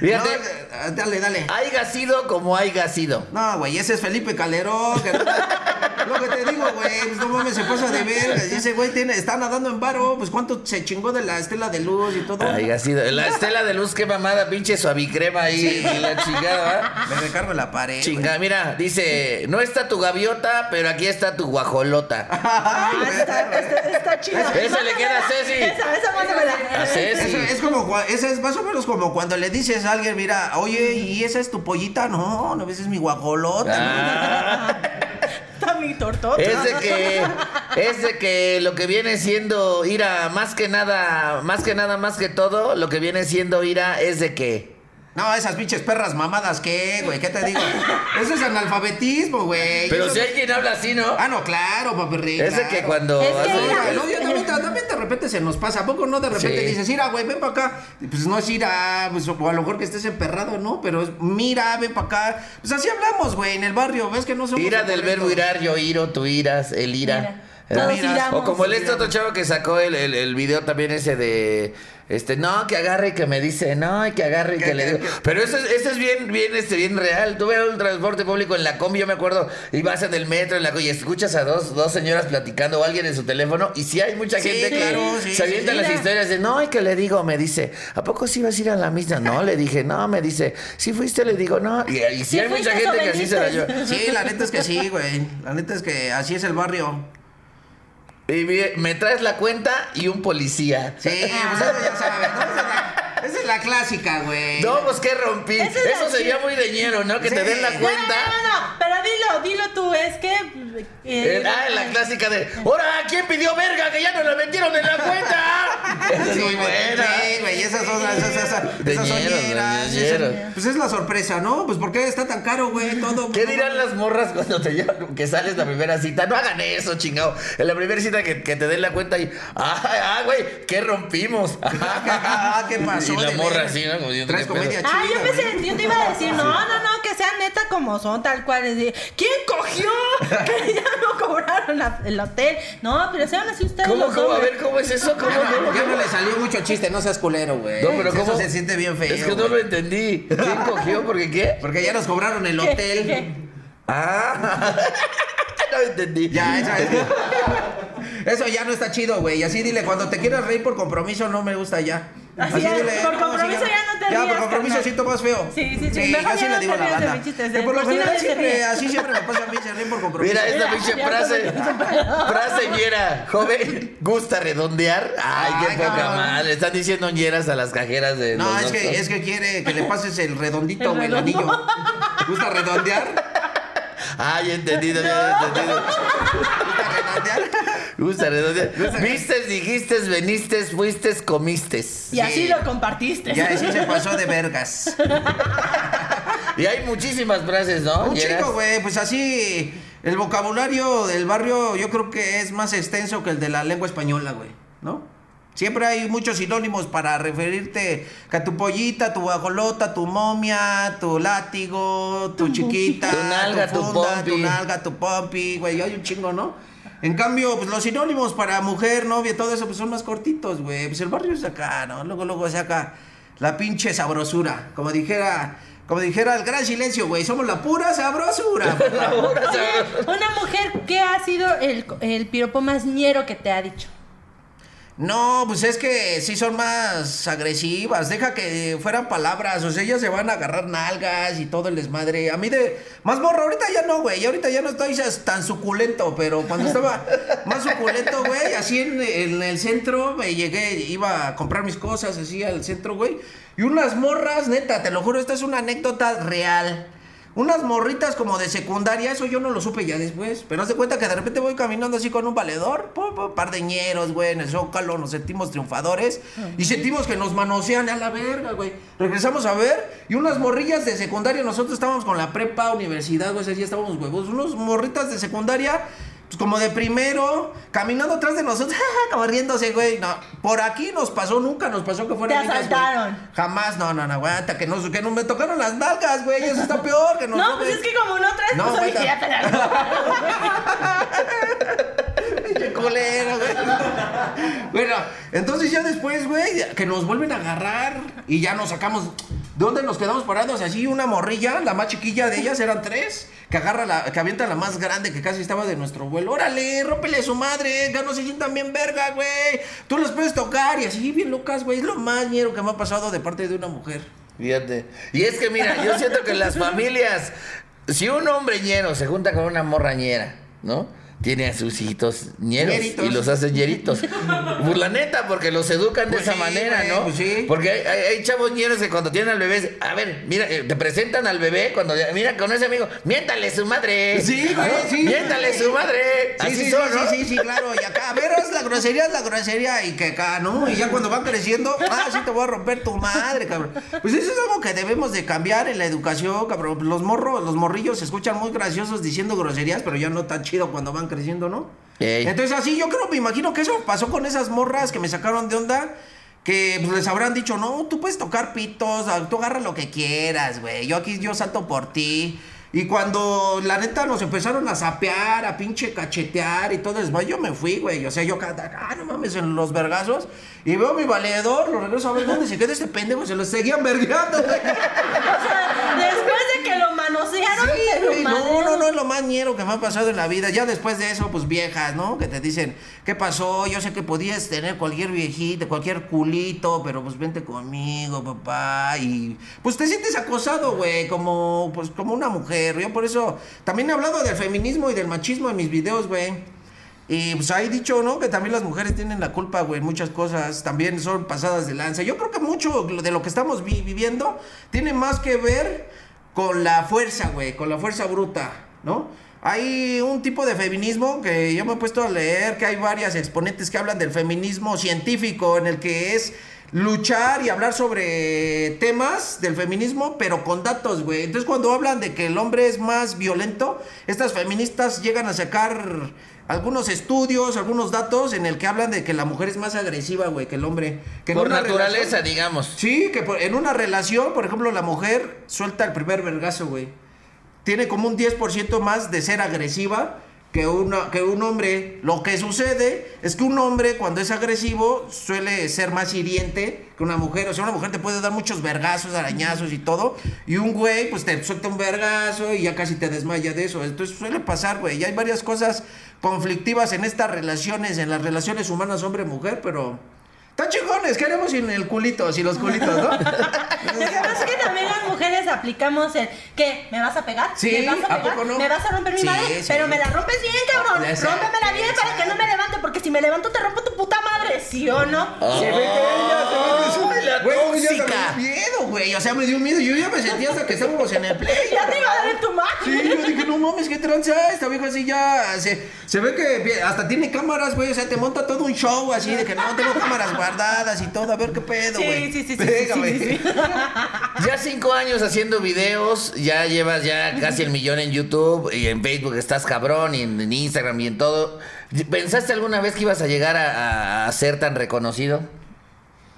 Fíjate, eh, dale, dale. haya sido como haya sido. No, güey, ese es Felipe Calderón. que- lo que te digo, güey, pues no mames, se pasa de verga. Y ese güey tiene, está nadando en varo, pues cuánto se chingó de la estela de luz y todo. Haya sido. La estela de luz, qué mamada, pinche suavicrema ahí y la chingada. Me recargo en la pared. güey. Chingada, mira, dice, no está tu gaviota, pero aquí está tu guajolota. Ah, está, está, está chido. Ese le queda a Ceci. Esa, esa menos. A Ceci. Es como, ese es más o menos como cuando le dices a alguien, mira, oye, ¿y esa es tu pollita? No, no, esa es mi guajolota. Ah, es de que, es de que lo que viene siendo ira, más que nada, más que nada, más que todo, lo que viene siendo ira es de que. No, esas pinches perras mamadas, ¿qué, güey? ¿Qué te digo? Eso es analfabetismo, güey. Pero Eso si quien habla así, ¿no? Ah, no, claro, papi Es de que cuando. Es que hace- ira- No, yo también, también de repente se nos pasa. ¿A poco no? De repente Sí. dices, mira, güey, ven para acá. Pues no es ira, pues, o a lo mejor que estés emperrado, ¿no? Pero es, mira, ven para acá. Pues así hablamos, güey, en el barrio. ¿Ves que no somos... Ira del verbo irar, yo iro, tú iras, el ira. Mira. Todos iramos. O como el este otro chavo que sacó el, el, el video también ese de este, no, que agarre y que me dice, no, y que agarre y que, Que- le que- digo. Pero eso es, eso es bien, bien, este, bien real. Tuve un transporte público en la combi, yo me acuerdo, y vas en el metro en la combi y escuchas a dos, dos señoras platicando o alguien en su teléfono, y sí hay mucha Sí, gente que claro, sí, se avienta sí. las historias de, no, y que le digo, me dice, ¿a poco sí vas a ir a la misa? No, le dije, no, me dice, si fuiste, le digo, no. Y, y sí, ¿Sí hay mucha gente que así se la lleva. Sí, la neta es que sí, güey. La neta es que así es el barrio. Y me- traes la cuenta y un policía. Sí, pues ya sabes, ¿no? Esa es la, clásica, güey. No, pues que rompí. Es Eso sería muy deñero, ¿no? Que te den la No, cuenta. no, no, no, pero dilo, dilo tú, es que... eh, Eh, ah, la clásica de ¡Ahora! ¿Quién pidió verga? ¡Que ya nos la metieron en la cuenta! Esa es Sí, muy buena. Sí, güey, esas son las esas, esas, De esas son ñeros, ñeras, de esas- ñeros. Pues es la sorpresa, ¿no? Pues ¿por qué está tan caro, güey? Todo. ¿Qué dirán las morras cuando te llevan, que sales la primera cita? No hagan eso, chingado. En la primera cita que, que te den la cuenta y ¡Ah, ah, güey! ¿Qué rompimos? Ah, ¿qué pasó? Y la morra así, ¿no? Como comedia Ah, yo chida, pensé, güey. yo te iba a decir, no, no, no, que sean neta como son, tal cual. es de, ¿Quién cogió? Que ya no cobraron la- el hotel. No, pero sean así ustedes. ¿Cómo, los cómo? A hombres. ver, ¿cómo es eso? ¿Cómo, Ya cómo, no cómo? le salió mucho chiste, no seas culero, güey. No, pero Eso ¿cómo? se siente bien feo. Es que no güey. lo entendí. ¿Quién cogió? ¿Por qué qué? Porque ya nos cobraron el ¿Qué? hotel. ¿Qué? Ah, no entendí. Ya, eso, eso ya no está chido, güey. Así dile, cuando te quieras reír por compromiso, no me gusta ya. Así es, por compromiso ya no te Ya, rías, por compromiso carnal. siento más feo. Sí, sí, sí. Sí, Mejor así ya le no digo te la de chistes, Que por lo general siempre, así siempre me pasa a mí, se ríen por compromiso. Mira esta Ya, pinche ya, frase. ya. Frase ñera. Joven, ¿gusta redondear? Ay, qué Ay, poca madre. Están diciendo ñeras a las cajeras de No, los es que, es que quiere que le pases el redondito, El güey, el anillo. ¿Gusta redondear? Ah, ya entendido, ya entendido. ¿Gusta redondear? Gusta redondear. Vistes, dijiste, veniste, fuiste, comiste. Y así Sí. lo compartiste. Ya, sí se pasó de vergas. Y hay muchísimas frases, ¿no? Un chico, güey, pues así. El vocabulario del barrio yo creo que es más extenso que el de la lengua española, güey, ¿no? Siempre hay muchos sinónimos para referirte a tu pollita, tu guajolota, tu momia, tu látigo, tu chiquita, Tu nalga, tu funda, pompi. tu nalga, tu pompi, güey, hay un chingo, ¿no? En cambio, pues los sinónimos para mujer, novia, todo eso, pues son más cortitos, güey. Pues el barrio es acá, ¿no? Luego, luego saca la pinche sabrosura. Como dijera, como dijera el gran silencio, güey, somos la pura sabrosura. una mujer, ¿qué ha sido el, el piropo más ñero que te ha dicho? No, pues es que sí son más agresivas. Deja que fueran palabras. O sea, ellas se van a agarrar nalgas y todo el desmadre. A mí de. Más morro, ahorita ya no, güey. Ahorita ya no estoy tan suculento. Pero cuando estaba más suculento, güey, así en, en el centro, me llegué, iba a comprar mis cosas así al centro, güey. Y unas morras, neta, te lo juro, esta es una anécdota real. Unas morritas como de secundaria, eso yo no lo supe ya después. Pero haz de cuenta que de repente voy caminando así con un valedor, pum, pum, par de ñeros, güey, en el zócalo, nos sentimos triunfadores. Y sentimos que nos manosean a la verga, güey. Regresamos a ver, y unas morrillas de secundaria, nosotros estábamos con la prepa, universidad, güey, día estábamos huevos. Unos morritas de secundaria, pues como de primero, caminando atrás de nosotros, como riéndose, güey. No, por aquí nos pasó, nunca nos pasó que fueran Te niñas, güey. asaltaron. Jamás, no, no, no, aguanta, que, nos, que nos me tocaron las nalgas, güey, eso está peor que nos No, pues roben. es que como no traes, No, pues dije, ya te la Pinche culero, güey. Bueno, entonces ya después, güey, que nos vuelven a agarrar y ya nos sacamos. ¿De dónde nos quedamos parados? Así una morrilla, la más chiquilla de ellas, eran tres, que agarra la, que avienta la más grande que casi estaba de nuestro vuelo. Órale, rómpele su madre, ya no se sientan bien verga, güey. Tú las puedes tocar y así, bien locas, güey. Es lo más ñero que me ha pasado de parte de una mujer. Fíjate. Y es que mira, yo siento que las familias, si un hombre ñero se junta con una morra ñera, ¿no? Tiene a sus hijitos ñeros Ñeritos. y los hace ñeritos. Pues la neta, porque los educan Pues de esa sí, manera, ¿no? pues sí. Porque hay, hay- hay chavos ñeros que cuando tienen al bebé, a ver, mira, eh, te presentan al bebé cuando mira con ese amigo, miéntale su madre. Sí, güey, ¿no? sí. Miéntale su madre. Sí, Así sí, son, sí, ¿no? sí, sí, sí, claro. Y acá, a ver, es la grosería, es la grosería. Y que acá, ¿no? Y ya cuando van creciendo, ah, sí te voy a romper tu madre, cabrón. Pues eso es algo que debemos de cambiar en la educación, cabrón. Los morros, los morrillos se escuchan muy graciosos diciendo groserías, pero ya no tan chido cuando van creciendo, ¿no? Ey. Entonces así yo creo, me imagino que eso pasó con esas morras que me sacaron de onda. Que pues, les habrán dicho, no, tú puedes tocar pitos, tú agarra lo que quieras, güey. Yo aquí, yo salto por ti. Y cuando la neta nos empezaron a sapear, a pinche cachetear y todo eso, yo me fui, güey. O sea, yo cada, ah, no mames, en los vergazos. Y veo a mi valedor, lo regreso a ver dónde se queda este pendejo, se lo seguían vergueando, güey. O sea, después de que lo manosearon, Sí, se lo güey, no, no, no es lo más ñero que me ha pasado en la vida. Ya después de eso, pues viejas, ¿no? Que te dicen, ¿qué pasó? Yo sé que podías tener cualquier viejita, cualquier culito, pero pues vente conmigo, papá. Y pues te sientes acosado, güey, como, pues, como una mujer. Yo por eso también he hablado del feminismo y del machismo en mis videos, güey. Y pues ahí dicho, ¿no? Que también las mujeres tienen la culpa, güey, en muchas cosas. También son pasadas de lanza. Yo creo que mucho de lo que estamos vi- viviendo tiene más que ver con la fuerza, güey, con la fuerza bruta, ¿no? Hay un tipo de feminismo que yo me he puesto a leer, que hay varias exponentes que hablan del feminismo científico, en el que es luchar y hablar sobre temas del feminismo, pero con datos, güey. Entonces cuando hablan de que el hombre es más violento, estas feministas llegan a sacar algunos estudios, algunos datos en el que hablan de que la mujer es más agresiva, güey, que el hombre. Que Por naturaleza, relación- digamos. Sí, que por- en una relación, por ejemplo, la mujer suelta el primer vergazo, güey. Tiene como un 10% más de ser agresiva que, una, que un hombre. Lo que sucede es que un hombre, cuando es agresivo, suele ser más hiriente que una mujer. O sea, una mujer te puede dar muchos vergazos, arañazos y todo. Y un güey, pues te suelta un vergazo y ya casi te desmaya de eso. Entonces suele pasar, güey. Y hay varias cosas conflictivas en estas relaciones, en las relaciones humanas hombre-mujer, pero. Están chingones, ¿qué haremos sin el culito, sin los culitos, no? Lo que pasa es que también las mujeres aplicamos el que me vas a pegar, Sí, me vas a ¿a pegar, poco no? me vas a romper mi Sí, madre, sí. pero me la rompes bien, cabrón. Rómpemela bien para que no me levante, porque si me levanto te rompo tu puta madre, ¿sí o no? Se ve que ella, se ve que es una- ¡Ay, la Güey, güey, ya me dio miedo, güey. O sea, me dio miedo. Yo ya me sentía hasta que estábamos en el play. Ya te iba a dar en tu madre. Sí, yo dije, no mames, qué tranza. Esta vieja así ya. Se, se ve que hasta tiene cámaras, güey. O sea, te monta todo un show así de que no tengo cámaras guardadas y todo. A ver qué pedo, Sí, güey. sí, sí, sí, Venga, sí, güey. sí, sí. Ya cinco años haciendo videos, ya llevas ya casi el millón en YouTube y en Facebook estás cabrón y en, en Instagram y en todo. ¿Pensaste alguna vez que ibas a llegar a, a ser tan reconocido?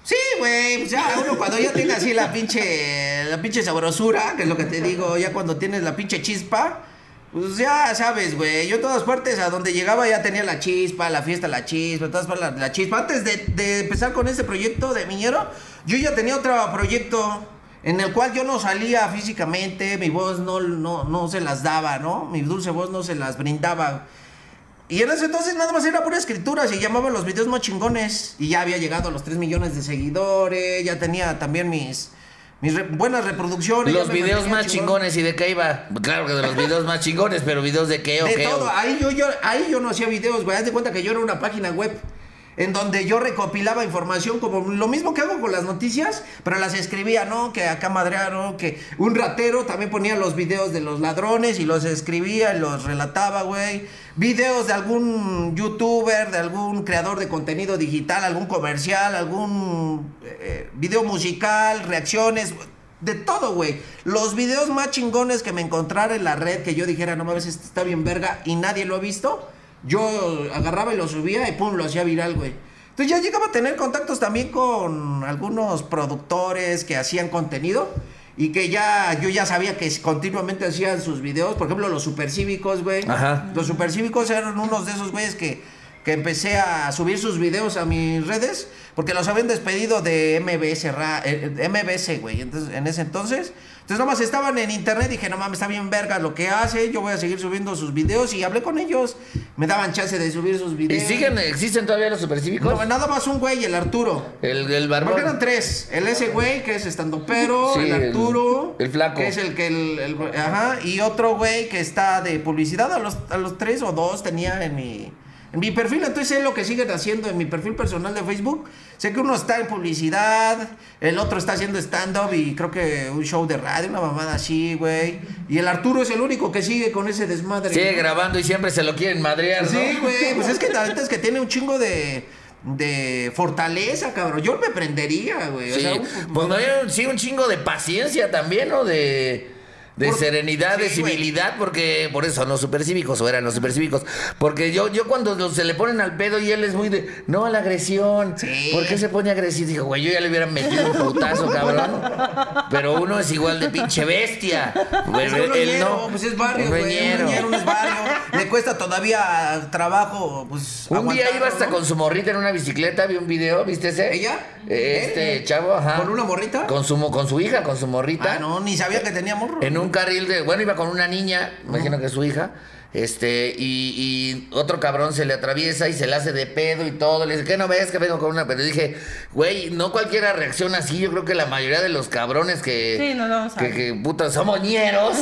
Sí, güey, pues ya uno cuando ya tiene así la pinche, la pinche sabrosura, que es lo que te digo, ya cuando tienes la pinche chispa, pues ya sabes, güey, yo en todas partes a donde llegaba ya tenía la chispa, la fiesta, la chispa, todas partes la, chispa. Antes de, de empezar con este proyecto de Miñero, yo ya tenía otro proyecto en el cual yo no salía físicamente, mi voz no, no, no se las daba, ¿no? Mi dulce voz no se las brindaba. Y en ese entonces nada más era pura escritura, se llamaban los videos más chingones. Y ya había llegado a los 3 millones de seguidores, ya tenía también mis, mis re- buenas reproducciones. Los videos más chingón. chingones, ¿y de qué iba? Claro que de los videos más chingones, pero videos de qué o De qué. todo, o- ahí yo, yo, ahí yo no hacía videos, güey. Haz de cuenta que yo era una página web en donde yo recopilaba información como lo mismo que hago con las noticias, pero las escribía, ¿no? Que acá madrearon, que un ratero también ponía los videos de los ladrones y los escribía y los relataba, güey. Videos de algún youtuber, de algún creador de contenido digital, algún comercial, algún eh, video musical, reacciones, de todo, güey. Los videos más chingones que me encontrara en la red, que yo dijera, no mames, este está bien verga y nadie lo ha visto, yo agarraba y lo subía y pum, lo hacía viral, güey. Entonces ya llegaba a tener contactos también con algunos productores que hacían contenido y que ya yo ya sabía que continuamente hacían sus videos, por ejemplo, los supercívicos, güey. Ajá. Los supercívicos eran unos de esos güeyes que, que empecé a subir sus videos a mis redes porque los habían despedido de MBS, ra- eh, MBS, güey. Entonces, en ese entonces, entonces nomás estaban en internet, dije, no mames, está bien verga lo que hace, yo voy a seguir subiendo sus videos y hablé con ellos, me daban chance de subir sus ¿Y videos. siguen, existen todavía los supercívicos? No, nada más un güey, el Arturo. el, el barbón. Porque eran tres. El ese güey que es estando pero, Sí, el el- Arturo. el flaco. Que es el que el, el- ajá. Y otro güey que está de publicidad. A los, a los tres o dos tenía en mi. En mi perfil, entonces sé lo que siguen haciendo en mi perfil personal de Facebook. Sé que uno está en publicidad, el otro está haciendo stand-up y creo que un show de radio, una mamada así, güey. Y el Arturo es el único que sigue con ese desmadre. Sigue ¿no? grabando y siempre se lo quieren madrear, ¿no? Sí, güey, pues es que la es que tiene un chingo de, de fortaleza, cabrón. Yo me prendería, güey. O Sí, sea, un- pues no sí, un chingo de paciencia también, ¿no? De, de Por- serenidad, de güey. civilidad, porque por eso los supercívicos o eran los supercívicos. Porque yo, yo cuando se le ponen al pedo y él es muy de, no a la agresión. Sí. ¿Por qué se pone agresivo? Dijo, güey, yo ya le hubiera metido un putazo, cabrón. Pero uno es igual de pinche bestia. Güey, Es que uno él no. pues es barrio, Un güey. Un es barrio. Le cuesta todavía trabajo, pues. Un día iba hasta ¿no? con su morrita en una bicicleta, vi un video, ¿viste ese? ¿Ella? Este ¿Eh? chavo, ajá. ¿Con una morrita? Con su, con su hija, con su morrita. Ah, no, ni sabía que tenía morro. En un carril de. Bueno, iba con una niña, imagino que es su hija. Este, y, y otro cabrón se le atraviesa y se le hace de pedo y todo. Le dice, ¿qué no ves que vengo con una? Pero dije, güey, no cualquiera reacciona así. Yo creo que la mayoría de los cabrones que. Sí, vamos a que, que, puta, somos ñeros.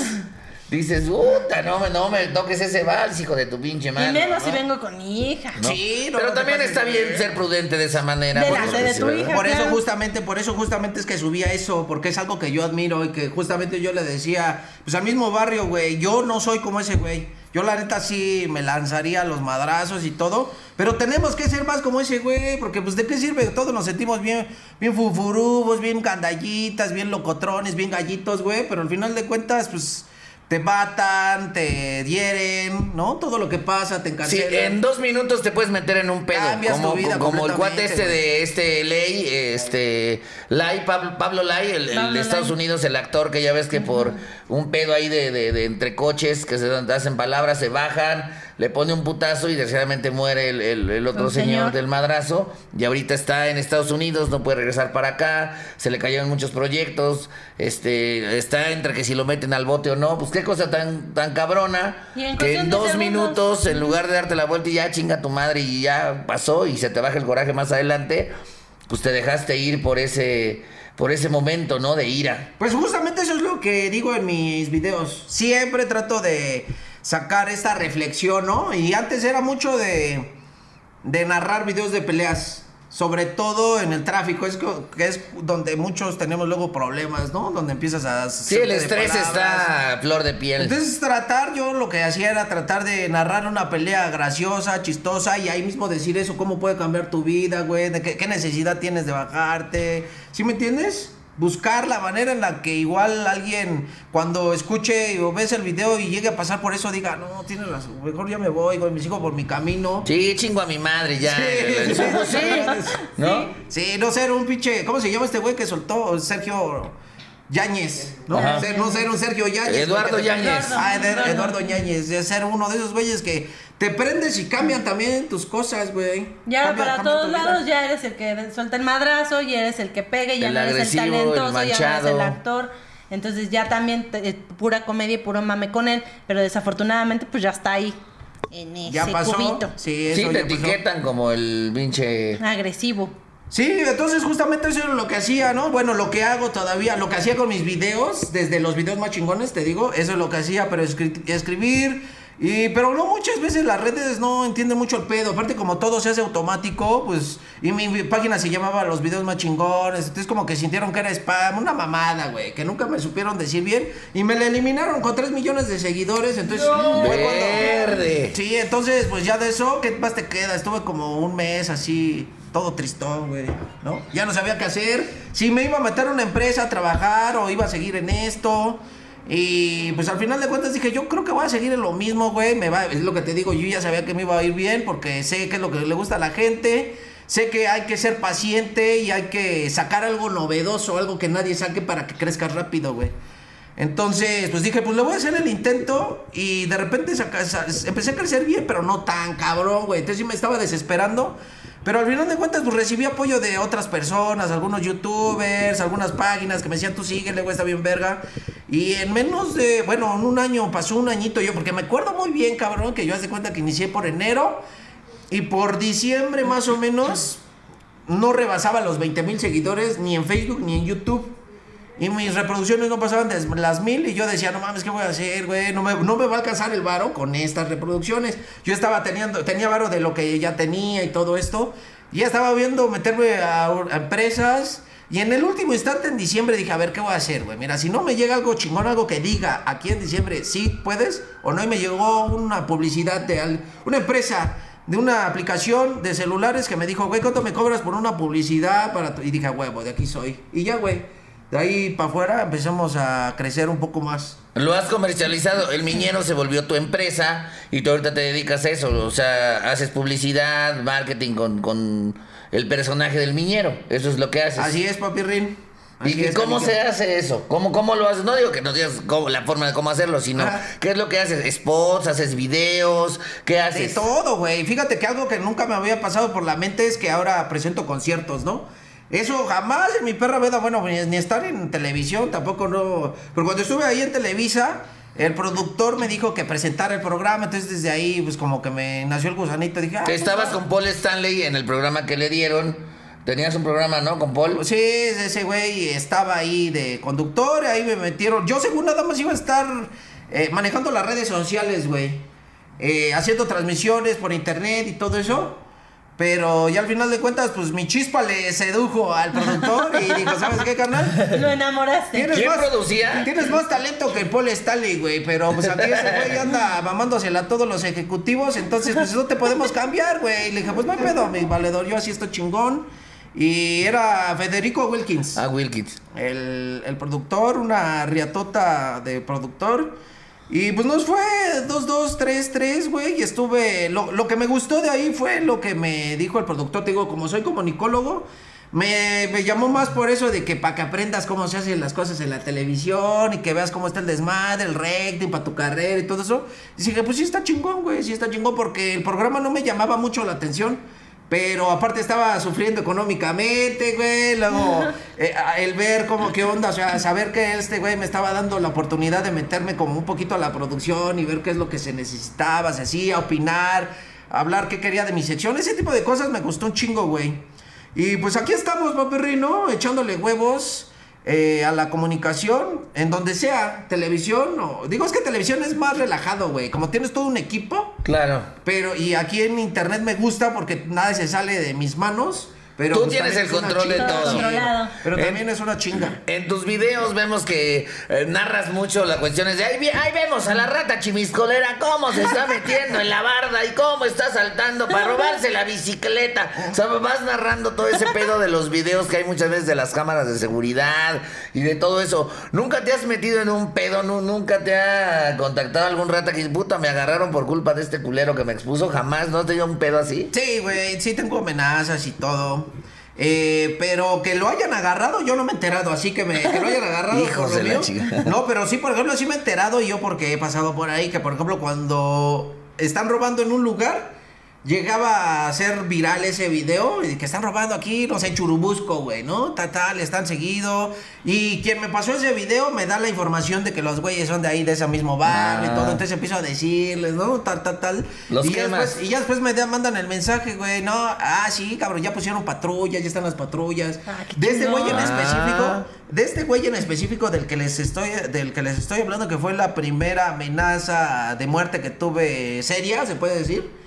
Dices, puta, no me, no me toques ese vals, hijo de tu pinche madre. Y menos si vengo con mi hija. ¿no? Sí, no, Pero también está bien ver. ser prudente de esa manera. De. Por eso justamente, por eso justamente es que subía eso, porque es algo que yo admiro y que justamente yo le decía, pues al mismo barrio, güey, yo no soy como ese güey. Yo la neta sí me lanzaría a los madrazos y todo, pero tenemos que ser más como ese güey, porque pues de qué sirve, todos nos sentimos bien, bien fufurubos, bien candallitas, bien locotrones, bien gallitos, güey, pero al final de cuentas, pues te matan, te hieren, ¿no? Todo lo que pasa, te Sí, encarcelan. en dos minutos te puedes meter en un pedo. Cambias como tu vida como el cuate este de este Ley, este Lai, Pablo, Pablo Lai, el, el Pablo de Estados Lai. Unidos, el actor que ya ves que por un pedo ahí de, de- de entre coches que se hacen palabras, se bajan, le pone un putazo y desgraciadamente muere el, el- el otro El señor. señor. del madrazo. Y ahorita está en Estados Unidos, no puede regresar para acá, se le cayeron muchos proyectos, este está entre que si lo meten al bote o no, pues qué cosa tan, tan cabrona. Y en que en dos segundos. minutos, en lugar de darte la vuelta y ya chinga tu madre y ya pasó y se te baja el coraje más adelante, pues te dejaste ir por ese, por ese momento, ¿no? De ira. Pues justamente eso es lo que digo en mis videos. Siempre trato de sacar esta reflexión, ¿no? Y antes era mucho de, de narrar videos de peleas. Sobre todo en el tráfico, es que es donde muchos tenemos luego problemas, ¿no? Donde empiezas a... Sí, el estrés está a flor de piel. Entonces tratar, yo lo que hacía era tratar de narrar una pelea graciosa, chistosa y ahí mismo decir eso, cómo puede cambiar tu vida, güey, de qué, qué necesidad tienes de bajarte, ¿sí me entiendes? Buscar la manera en la que igual alguien cuando escuche o ves el video y llegue a pasar por eso diga, no, tienes razón, mejor ya me voy, güey, me sigo por mi camino. Sí, chingo a mi madre ya. Sí, sí, sí, sí. ¿no? Sí, no ser un pinche, ¿cómo se llama este güey que soltó? Sergio Yáñez, ¿no? Ser- no ser un Sergio Yáñez. Eduardo Yáñez. Ah, Ed- Eduardo. De ser uno de esos güeyes que te prendes y cambian también tus cosas, güey. Ya Cambia- para cambia todos lados ya eres el que suelta el madrazo, y eres el que pega, y ya El no eres el agresivo, el talentoso, ya no eres el actor. Entonces ya también te- eh, pura comedia y puro mame con él, pero desafortunadamente pues ya está ahí en ese Ya pasó. cubito Sí, Sí, eso te ya pasó. etiquetan como el pinche. agresivo. Sí, entonces justamente eso era lo que hacía, ¿no? Bueno, lo que hago todavía, lo que hacía con mis videos, desde los videos más chingones, te digo, eso es lo que hacía, pero escri- escribir, y, pero no muchas veces las redes no entienden mucho el pedo, aparte como todo se hace automático, pues, y mi, mi página se llamaba Los Videos Más Chingones, entonces como que sintieron que era spam, una mamada, güey, que nunca me supieron decir bien, y me la eliminaron con 3 millones de seguidores, entonces... fue cuando- Verde. Sí, entonces, pues ya de eso, ¿qué más te queda? Estuve como un mes así, todo tristón, güey, ¿no? Ya no sabía qué hacer. Si me iba a meter a una empresa a trabajar o iba a seguir en esto. Y pues al final de cuentas dije, yo creo que voy a seguir en lo mismo, güey. Me va, es lo que te digo, yo ya sabía que me iba a ir bien porque sé qué es lo que le gusta a la gente. Sé que hay que ser paciente y hay que sacar algo novedoso, algo que nadie saque para que crezca rápido, güey. Entonces, pues dije, pues le voy a hacer el intento y de repente saca- sa- empecé a crecer bien, pero no tan cabrón, güey. Entonces sí me estaba desesperando. Pero al final de cuentas, pues recibí apoyo de otras personas, algunos youtubers, algunas páginas que me decían, tú síguele, güey, está bien verga. Y en menos de, bueno, en un año, pasó un añito yo, porque me acuerdo muy bien, cabrón, que yo haz de cuenta que inicié por enero y por diciembre más o menos no rebasaba los 20 mil seguidores ni en Facebook ni en YouTube. Y mis reproducciones no pasaban de las mil y yo decía, no mames, ¿qué voy a hacer, güey? No me, no me va a alcanzar el varo con estas reproducciones. Yo estaba teniendo, tenía varo de lo que ya tenía y todo esto. Y ya estaba viendo meterme a, a empresas. Y en el último instante, en diciembre, dije, a ver, ¿qué voy a hacer, güey? Mira, si no me llega algo chingón, algo que diga aquí en diciembre, sí puedes, o no, y me llegó una publicidad de al- una empresa de una aplicación de celulares que me dijo, güey, ¿cuánto me cobras por una publicidad? para tu-?" Y dije, "A huevo, de aquí soy. Y ya, güey. De ahí para afuera empezamos a crecer un poco más. Lo has comercializado, el Miñero se volvió tu empresa y tú ahorita te dedicas a eso, o sea, haces publicidad, marketing con, con el personaje del Miñero, eso es lo que haces. Así es, papirrín. Así ¿Y es, cómo se hace eso? ¿Cómo, ¿Cómo lo haces? No digo que nos digas cómo- la forma de cómo hacerlo, sino Ajá. qué es lo que haces, spots, haces videos, ¿qué De haces? todo, güey. Fíjate que algo que nunca me había pasado por la mente es que ahora presento conciertos, ¿no? Eso jamás en mi perra vida, bueno, ni, ni estar en televisión, tampoco no. Pero cuando estuve ahí en Televisa, el productor me dijo que presentara el programa, entonces desde ahí, pues como que me nació el gusanito. Dije, ah, estabas con Paul Stanley en el programa que le dieron. Tenías un programa, ¿no? Con Paul. Sí, ese güey estaba ahí de conductor, ahí me metieron. Yo según nada más iba a estar eh, manejando las redes sociales, güey. Eh, haciendo transmisiones por internet y todo eso. Pero ya al final de cuentas, pues mi chispa le sedujo al productor y dijo, ¿sabes qué, carnal? Lo enamoraste. Tienes ¿Quién más, producía? Tienes más talento que Paul Stanley, güey. Pero pues aquí ese güey anda mamándosela a todos los ejecutivos. Entonces, pues no te podemos cambiar, güey. Y le dije, pues no hay pedo, mi valedor. Yo así estoy chingón. Y era Federico Wilkins. Ah, Wilkins. El, el productor, una riatota de productor. Y pues nos fue 2-2, 3-3, güey. Y estuve. Lo, lo que me gustó de ahí fue lo que me dijo el productor. Te digo, como soy comunicólogo, me, me llamó más por eso de que para que aprendas cómo se hacen las cosas en la televisión y que veas cómo está el desmadre, el rating para tu carrera y todo eso. Y dije, pues sí está chingón, güey. Sí está chingón porque el programa no me llamaba mucho la atención. Pero aparte estaba sufriendo económicamente, güey. Luego, eh, el ver cómo, qué onda, o sea, saber que este güey me estaba dando la oportunidad de meterme como un poquito a la producción y ver qué es lo que se necesitaba, se hacía, opinar, hablar qué quería de mi sección. Ese tipo de cosas me gustó un chingo, güey. Y pues aquí estamos, paperri, ¿no? Echándole huevos. Eh, a la comunicación, en donde sea, televisión, o digo es que televisión es más relajado, güey, como tienes todo un equipo, Claro. pero, y aquí en internet me gusta porque nada se sale de mis manos. Pero Tú pues, tienes el control de todo. Controlado. Pero En- también es una chinga. En tus videos vemos que eh, narras mucho las cuestiones de ahí, ahí vemos a la rata chimiscolera cómo se está metiendo en la barda y cómo está saltando para robarse la bicicleta. O sea, vas narrando todo ese pedo de los videos que hay muchas veces de las cámaras de seguridad y de todo eso. ¿Nunca te has metido en un pedo? Nu- ¿Nunca te ha contactado algún rata que dice, puta, me agarraron por culpa de este culero que me expuso? ¿Jamás? ¿No has tenido un pedo así? Sí, güey, sí tengo amenazas y todo. Eh, pero que lo hayan agarrado, yo no me he enterado, así que, me, que lo hayan agarrado. Hijos de la chica. No, pero sí, por ejemplo, sí me he enterado yo porque he pasado por ahí, que por ejemplo, cuando están robando en un lugar, llegaba a ser viral ese video y que están robando aquí, no sé, en Churubusco, güey, ¿no? Tal, tal, están seguido. Y quien me pasó ese video me da la información de que los güeyes son de ahí, de ese mismo barrio Ah. y todo. Entonces empiezo a decirles, ¿no? Tal, tal, tal. Los y ya después, y ya después me da- mandan el mensaje, güey, no, ah, sí, cabrón, ya pusieron patrullas, ya están las patrullas. Ah, de este güey en específico, Ah. de este güey en específico del que les estoy, del que les estoy hablando, que fue la primera amenaza de muerte que tuve seria, se puede decir.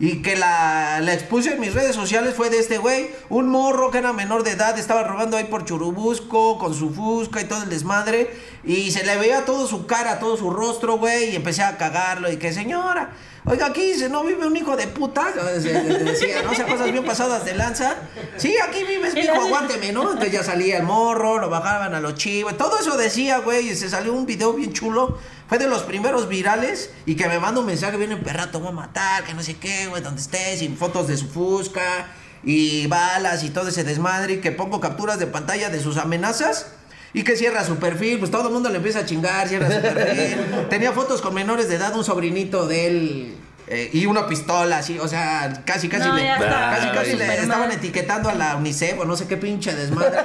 Y que la, la expuse en mis redes sociales fue de este güey, un morro que era menor de edad, estaba robando ahí por Churubusco, con su fusca y todo el desmadre, y se le veía todo su cara, todo su rostro, güey, y empecé a cagarlo, y que señora, oiga, aquí dice, no vive un hijo de puta, Se- decía, no, o sea, cosas bien pasadas de lanza, sí, aquí vives, la- aguánteme, ¿no? Entonces ya salía el morro, lo bajaban a los chivos, todo eso decía, güey, y se salió un video bien chulo, fue de los primeros virales y que me manda un mensaje bien emperrado, te voy a matar, que no sé qué, güey, donde estés, y fotos de su fusca y balas y todo ese desmadre, y que pongo capturas de pantalla de sus amenazas. Y que cierra su perfil, pues todo el mundo le empieza a chingar, cierra su perfil. Tenía fotos con menores de edad, un sobrinito de él eh, y una pistola, así, o sea, casi, casi No, le, está. casi, casi le estaban etiquetando a la UNICEF o no sé qué pinche desmadre.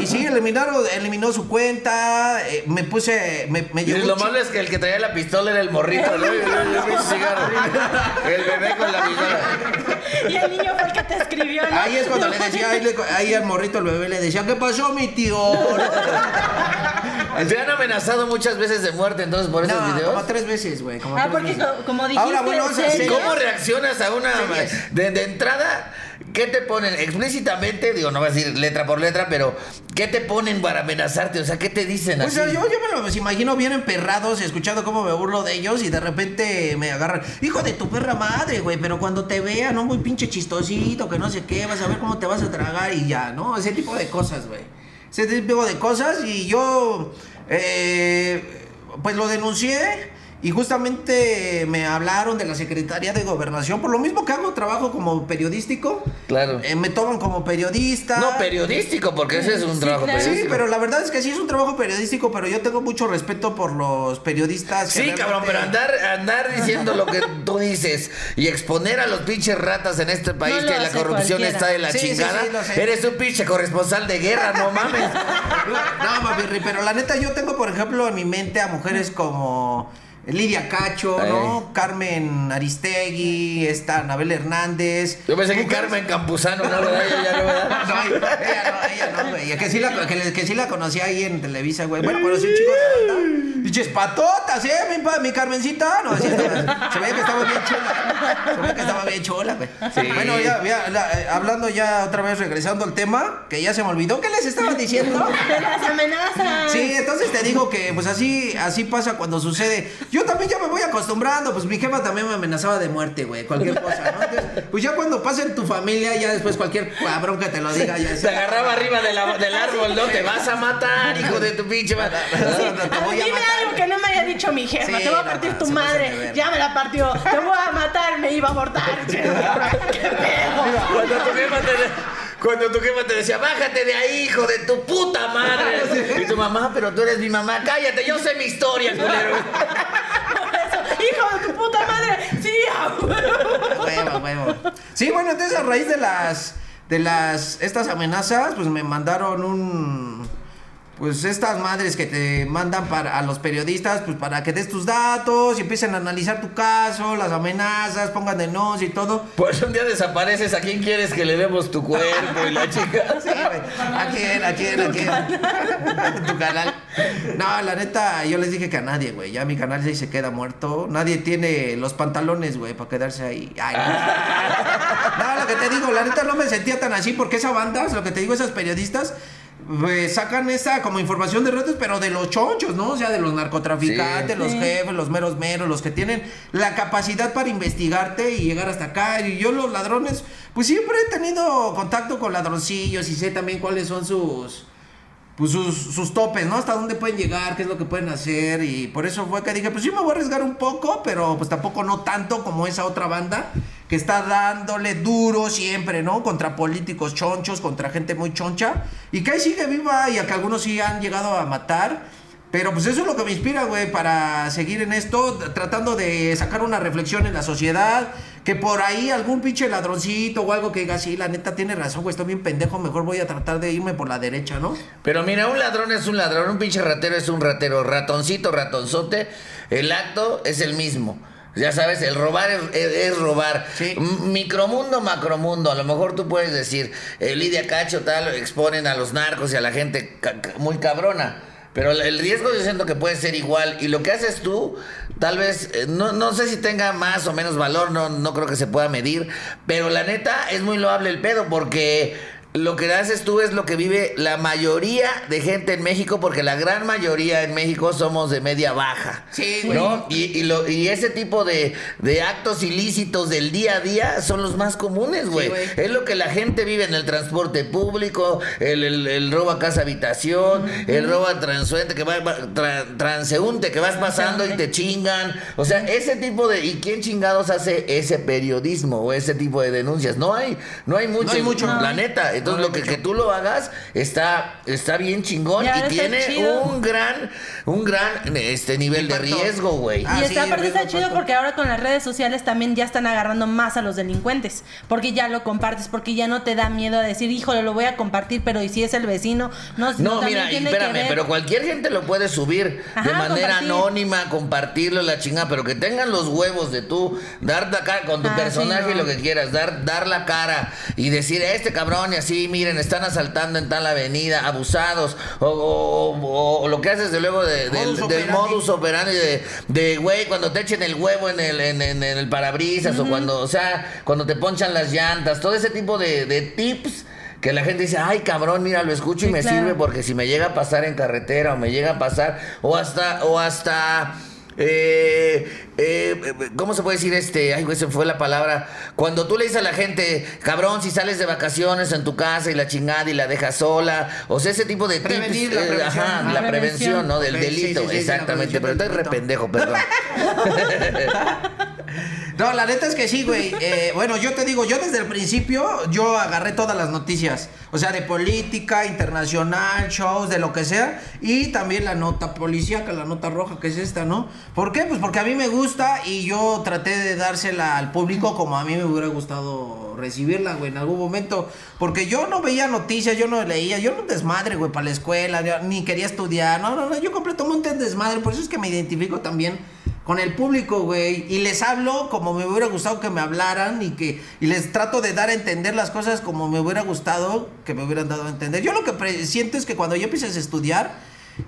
Y sí, eliminaron, eliminó su cuenta, eh, me puse, me, me Y llegó lo malo es que el que traía la pistola era el morrito, ¿no? El pinche cigarro. El bebé con la pistola. Y el niño fue el que te escribió, ¿no? Ahí es cuando le decía, ahí, le- ahí al morrito, el bebé le decía, ¿qué pasó, mi tío? Te han amenazado muchas veces de muerte entonces por esos No, videos. como tres veces, güey. Ah, tres porque veces. co- como dijiste, Ahora, bueno, series. serie- ¿Cómo reaccionas a una de, de entrada? ¿Qué te ponen explícitamente? Digo, no voy a decir letra por letra, pero ¿qué te ponen para amenazarte? O sea, ¿qué te dicen Pues así? yo, yo me los imagino bien emperrados, escuchando cómo me burlo de ellos y de repente me agarran. Hijo de tu perra madre, güey, pero cuando te vea, ¿no? Muy pinche chistosito, que no sé qué, vas a ver cómo te vas a tragar y ya, ¿no? Ese tipo de cosas, güey. Ese tipo de cosas y yo eh, pues lo denuncié y justamente me hablaron de la Secretaría de Gobernación, por lo mismo que hago trabajo como periodístico. Claro. eh, me toman como periodista. No, periodístico, porque ese es un Sí, trabajo claro. Sí, periodístico. pero la verdad es que sí es un trabajo periodístico, pero yo tengo mucho respeto por los periodistas. que Sí, cabrón, pero andar, andar diciendo lo que tú dices y exponer a los pinches ratas en este país No que la corrupción cualquiera. está de la Sí, sí, chingada. sí, lo sé. Eres un pinche corresponsal de guerra, no mames. No, mami, pero la neta, yo tengo, por ejemplo, en mi mente a mujeres como Lidia Cacho, ¿no? Carmen Aristegui, esta Anabel Hernández. Yo pensé que Carmen Campuzano, ¿no? ¿Verdad? Ella no, ¿verdad? No, ella no, ella no, güey. Que sí la, que, que sí la conocí ahí en Televisa, güey. Bueno, conocí un chico de banda. Diches patotas, ¿eh? Mi, pa- mi Carmencita. No, sí, estaba- se veía que estaba bien chula. Se veía que estaba bien chula, güey. Sí. Bueno, ya, ya, la- eh, hablando ya otra vez, regresando al tema, que ya se me olvidó. ¿Qué les estaba diciendo? De las amenazas. Sí, entonces te digo que pues así, así pasa cuando sucede. Yo también ya me voy acostumbrando, pues mi jefa también me amenazaba de muerte, güey, cualquier cosa, ¿no? Entonces, pues ya cuando pasa en tu familia, ya después cualquier cabrón que te lo diga, ya Se agarraba arriba de la- del árbol, ¿no? Te vas a matar, hijo de tu pinche madre. No, no, te voy a matar. Algo que no me haya dicho mi jefa. Sí, te voy a partir no, tu madre. Ya me la partió. Te voy a matar. Me iba a abortar. ¿Qué pedo? Cuando tu jefa te... Cuando tu jefa te decía, bájate de ahí, hijo de tu puta madre. Y tu mamá, pero tú eres mi mamá. Cállate, yo sé mi historia, culero. Por eso, hijo de tu puta madre. Sí. Huevo, huevo. Sí, bueno, entonces a raíz de las de las estas amenazas, pues me mandaron un pues estas madres que te mandan para a los periodistas pues para que des tus datos y empiecen a analizar tu caso, las amenazas, pongan denuncia y todo. Pues un día desapareces, ¿a quién quieres que le demos tu cuerpo y la chica? Sí, güey. ¿A quién? ¿A quién? ¿A quién? tu canal. No, la neta, yo les dije que a nadie, güey. Ya mi canal sí se queda muerto. Nadie tiene los pantalones, güey, para quedarse ahí. Ay, no. No, lo que te digo, la neta no me sentía tan así porque esa banda, lo que te digo, esas periodistas. Pues, sacan esa como información de redes, pero de los chonchos, ¿no? O sea, de los narcotraficantes, Sí. los Sí. jefes, los meros meros, los que tienen la capacidad para investigarte y llegar hasta acá. Y yo los ladrones, pues siempre he tenido contacto con ladroncillos y sé también cuáles son sus pues sus, sus topes, ¿no? Hasta dónde pueden llegar, qué es lo que pueden hacer y por eso fue que dije, pues sí me voy a arriesgar un poco, pero pues tampoco no tanto como esa otra banda que está dándole duro siempre, ¿no? Contra políticos chonchos, contra gente muy choncha y que ahí sigue viva y a que algunos sí han llegado a matar. Pero pues eso es lo que me inspira, güey, para seguir en esto, tratando de sacar una reflexión en la sociedad, que por ahí algún pinche ladroncito o algo que diga, sí, la neta tiene razón, güey, estoy bien pendejo, mejor voy a tratar de irme por la derecha, ¿no? Pero mira, un ladrón es un ladrón, un pinche ratero es un ratero, ratoncito, ratonzote, el acto es el mismo. Ya sabes, el robar es, es- es robar. Sí. Micromundo, macromundo. A lo mejor tú puedes decir, eh, Lidia Cacho, tal, exponen a los narcos y a la gente ca- muy cabrona. Pero el- el riesgo yo siento que puede ser igual. Y lo que haces tú, tal vez, eh, no, no sé si tenga más o menos valor, no, no creo que se pueda medir. Pero la neta es muy loable el pedo porque lo que haces tú es lo que vive la mayoría de gente en México, porque la gran mayoría en México somos de media baja. Sí, güey. ¿No? Y, y lo- y ese tipo de, de actos ilícitos del día a día son los más comunes, güey. es lo que la gente vive en el transporte público, el, el, el robo a casa habitación, el robo a transuente que va, tra- transeúnte que vas pasando y te chingan. O sea, ese tipo de. ¿Y quién chingados hace ese periodismo o ese tipo de denuncias? No hay, no hay mucho, hay mucho. la neta. Entonces, lo que, que tú lo hagas está, está bien chingón Y tiene un gran, un gran este nivel de riesgo, güey. Ah, y sí, está, aparte riesgo está chido porque ahora con las redes sociales también ya están agarrando más a los delincuentes. Porque ya lo compartes, porque ya no te da miedo a decir, híjole, lo voy a compartir, pero ¿y si es el vecino? No, No, mira, y tiene que espérame, ver. pero cualquier gente lo puede subir de manera compartir. anónima, compartirlo, la chingada, pero que tengan los huevos de tú, dar la cara con tu Ah, personaje sí, y lo que quieras, dar, dar la cara y decir, este cabrón y así, miren, están asaltando en tal avenida, abusados, o, o- o- o lo que haces de luego de- del, Modus del operandi. modus operandi de, güey, cuando te echen el huevo en el, en, en- en el parabrisas, o cuando, o sea, cuando te ponchan las llantas, todo ese tipo de, de tips. Que la gente dice, ay cabrón, mira, lo escucho y Sí, me claro. sirve porque si me llega a pasar en carretera o me llega a pasar, o hasta, o hasta eh, eh, ¿Cómo se puede decir este? Ay, güey, se fue la palabra. Cuando tú le dices a la gente, cabrón, si sales de vacaciones en tu casa y la chingada y la dejas sola, o sea, ese tipo de tips, Prevenir la eh, prevención. ajá, Ah, la prevención, ¿no? Del sí, delito, sí, sí, la exactamente. Pero estás del re delito. pendejo, perdón. No, la neta es que sí, güey. Eh, bueno, yo te digo, yo desde el principio, yo agarré todas las noticias. O sea, de política, internacional, shows, de lo que sea. Y también la nota policíaca, la nota roja, que es esta, ¿no? ¿Por qué? Pues porque a mí me gusta y yo traté de dársela al público como a mí me hubiera gustado recibirla, güey, en algún momento. Porque yo no veía noticias, yo no leía, yo no desmadre, güey, para la escuela, ni quería estudiar. No, no, no, yo completamente un desmadre. Por eso es que me identifico también con el público, güey, y les hablo como me hubiera gustado que me hablaran y que y les trato de dar a entender las cosas como me hubiera gustado que me hubieran dado a entender. Yo lo que siento es que cuando ya empiezas a estudiar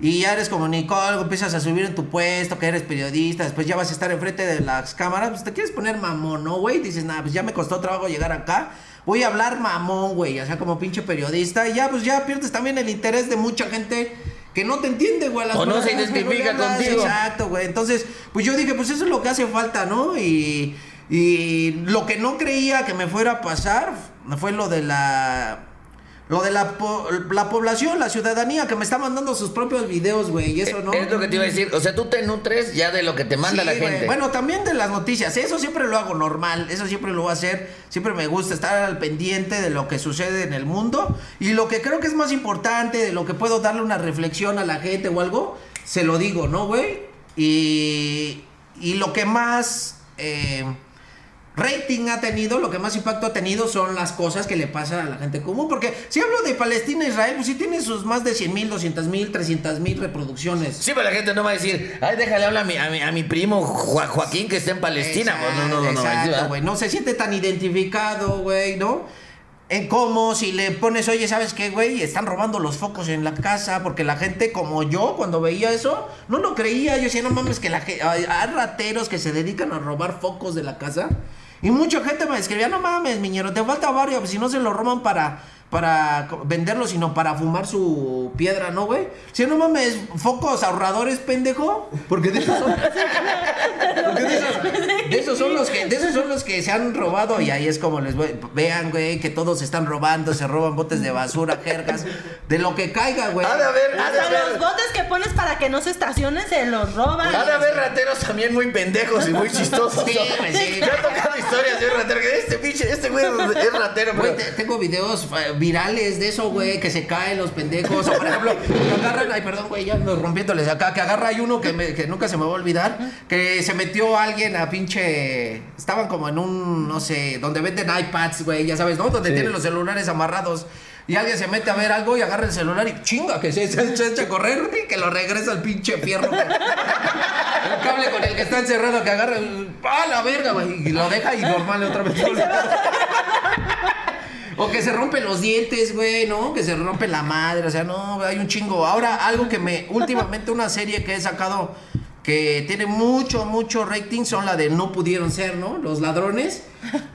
y ya eres comunicólogo, empiezas a subir en tu puesto, que eres periodista, después ya vas a estar enfrente de las cámaras, pues te quieres poner mamón, ¿no, güey? Dices, nada, pues ya me costó trabajo llegar acá. Voy a hablar mamón, güey, o sea, como pinche periodista. Y ya, pues ya pierdes también el interés de mucha gente que no te entiende, güey. las O no se identifica hablas. contigo. Exacto, güey. Entonces, pues yo dije, pues eso es lo que hace falta, ¿no? Y, y lo que no creía que me fuera a pasar fue lo de la... Lo de la, po- la población, la ciudadanía, que me está mandando sus propios videos, güey, y eso, ¿no? Es lo que te iba a decir. O sea, tú te nutres ya de lo que te manda Sí, la gente. Bueno, también de las noticias. Eso siempre lo hago normal. Eso siempre lo voy a hacer. Siempre me gusta estar al pendiente de lo que sucede en el mundo. Y lo que creo que es más importante, de lo que puedo darle una reflexión a la gente o algo, se lo digo, ¿no, güey? Y, y lo que más eh, rating ha tenido, lo que más impacto ha tenido son las cosas que le pasan a la gente común. Porque si hablo de Palestina e Israel, pues sí tiene sus más de 100 mil, 200 mil, 300 mil reproducciones. Sí, pero la gente no va a decir, ay, déjale hablar a mi, a mi, a mi primo Jo- Joaquín que está en Palestina. Pues, no, no, no, no, Exacto, güey. No se siente tan identificado, güey, ¿no? En cómo si le pones, oye, ¿sabes qué, güey? Están robando los focos en la casa, porque la gente como yo, cuando veía eso, no lo creía. Yo decía, no mames, que la hay rateros que se dedican a robar focos de la casa. Y mucha gente me escribía, no mames, miñero, te falta pues, si no se lo roban para, para venderlo, sino para fumar su piedra, ¿no, güey? Si no mames, focos ahorradores, pendejo. Porque de esos son, porque de esos, de esos son los que, de esos son los que se han robado y ahí es como les voy, vean, güey, que todos se están robando, se roban botes de basura, jergas, de lo que caiga, güey. Ha de haber, ha de Hasta los botes que pones para que no se estacionen se los roban. ha de haber rateros también muy pendejos y muy chistosos. Sí, güey, sí. Me ha tocado historias de un ratero que este pinche, este güey es ratero, Güey, pero... tengo videos eh, virales de eso, güey, que se caen los pendejos. O por ejemplo, que agarran, ay, perdón, güey, ya ando rompiéndoles acá, que agarra hay uno que, me- que nunca se me va a olvidar, que se metió alguien a pinche. Estaban como en un, no sé, donde venden iPads, güey, ya sabes, ¿no? Donde Sí. tienen los celulares amarrados. Y alguien se mete a ver algo y agarra el celular y chinga, que se, se, se echa a correr y que lo regresa al pinche fierro. el cable con el que está encerrado que agarra. ¡Ah, la verga, güey! Y lo deja y normal otra vez. O que se rompen los dientes, güey, ¿no? Que se rompe la madre, o sea, no, hay un chingo. Ahora, algo que me, últimamente una serie que he sacado que tiene mucho, mucho rating son la de No Pudieron Ser, ¿no? Los ladrones.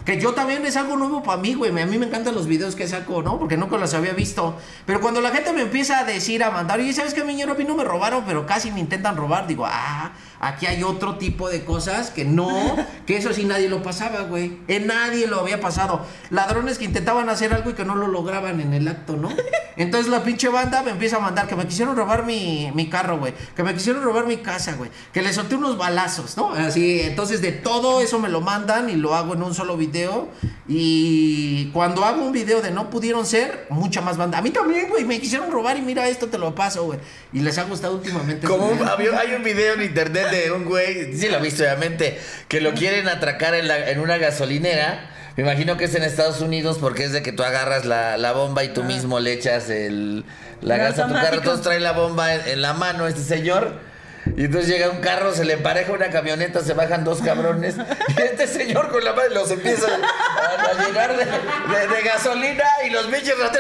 Que yo también es algo nuevo para mí, güey. A mí me encantan los videos que saco, ¿no? Porque nunca los había visto. Pero cuando la gente me empieza a decir, a mandar, oye, ¿sabes qué, miñero? A mí no me robaron, pero casi me intentan robar. Digo, ah, aquí hay otro tipo de cosas que no, que eso sí nadie lo pasaba, güey. En nadie lo había pasado. Ladrones que intentaban hacer algo y que no lo lograban en el acto, ¿no? Entonces la pinche banda me empieza a mandar que me quisieron robar mi, mi carro, güey. Que me quisieron robar mi casa, güey. Que le solté unos balazos, ¿no? Así, entonces de todo eso me lo mandan y lo hago en un solo video. Y cuando hago un video de no pudieron ser, mucha más banda. A mí también, güey, me quisieron robar y mira esto, te lo paso, güey. Y les ha gustado últimamente. Como un- hay un video en internet de un güey, sí lo he visto obviamente, que lo quieren atracar en, la- en una gasolinera. Me imagino que es en Estados Unidos porque es de que tú agarras la, la bomba y tú mismo le echas el, la gas a tu carro. Entonces trae la bomba en, en la mano este señor. Y entonces llega un carro, se le empareja una camioneta, se bajan dos cabrones. Y este señor con la mano los empieza a, a llenar de, de- de gasolina y los bichos. ¡Ah!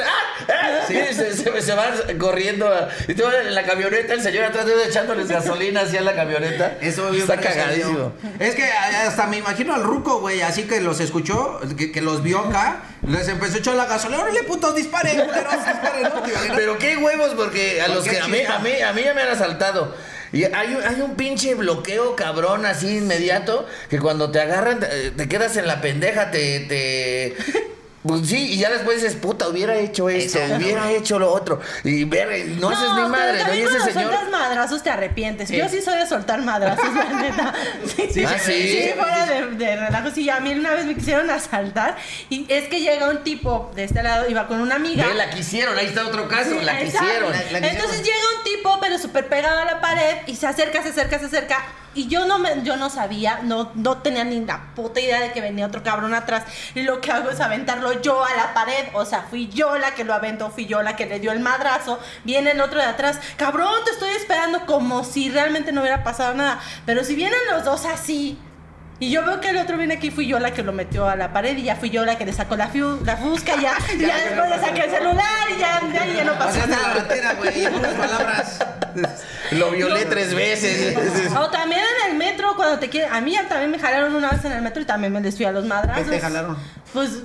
¡Ah! Y se, se- se van corriendo. a- y tú en la camioneta, el señor atrás de ellos echándoles gasolina hacia la camioneta. Eso está cagadísimo. Es que hasta me imagino al ruco, güey, así que los escuchó, que, que los vio acá, les empezó a echar la gasolina. ¡Órale, putos, disparen, culeros, disparen! ¿no? ¿Te imaginas? Pero qué huevos, porque a los que a mí, a mí, a mí ya me han asaltado. Y hay, un- hay un pinche bloqueo cabrón así inmediato que cuando te agarran te, te quedas en la pendeja, te, te... Pues sí, y ya después dices, puta, hubiera hecho esto, Exacto. hubiera hecho lo otro. Y ver, no, haces ni madre, ¿no? Y ese señor... sueltas madrazos te arrepientes. Sí. Yo sí soy de soltar madrazos, la neta. Sí, Sí, Ah, sí. Sí, fuera de, de relajo. Sí, a mí una vez me quisieron asaltar y es que llega un tipo de este lado, iba con una amiga. Ve, la quisieron, ahí está otro caso, Sí, la quisieron. La- la quisieron. Entonces llega un tipo, pero súper pegado a la pared y se acerca, se acerca, se acerca. Y yo no me, yo no sabía, no, no tenía ni la puta idea de que venía otro cabrón atrás. Y lo que hago es aventarlo yo a la pared. O sea, fui yo la que lo aventó, fui yo la que le dio el madrazo. Viene el otro de atrás. Cabrón, te estoy esperando como si realmente no hubiera pasado nada. Pero si vienen los dos así. Y yo veo que el otro viene aquí, fui yo la que lo metió a la pared y ya fui yo la que le sacó la, fiu- la fusca, ya, ya, Ya, después le saqué el celular y ya, ya, ya no pasó Pasaste la nada. ratera, güey, en pocas palabras. Lo violé tres veces. O también en el metro, cuando te quieren. A mí también me jalaron una vez en el metro y también me les fui a los madrazos. ¿Qué te jalaron? Pues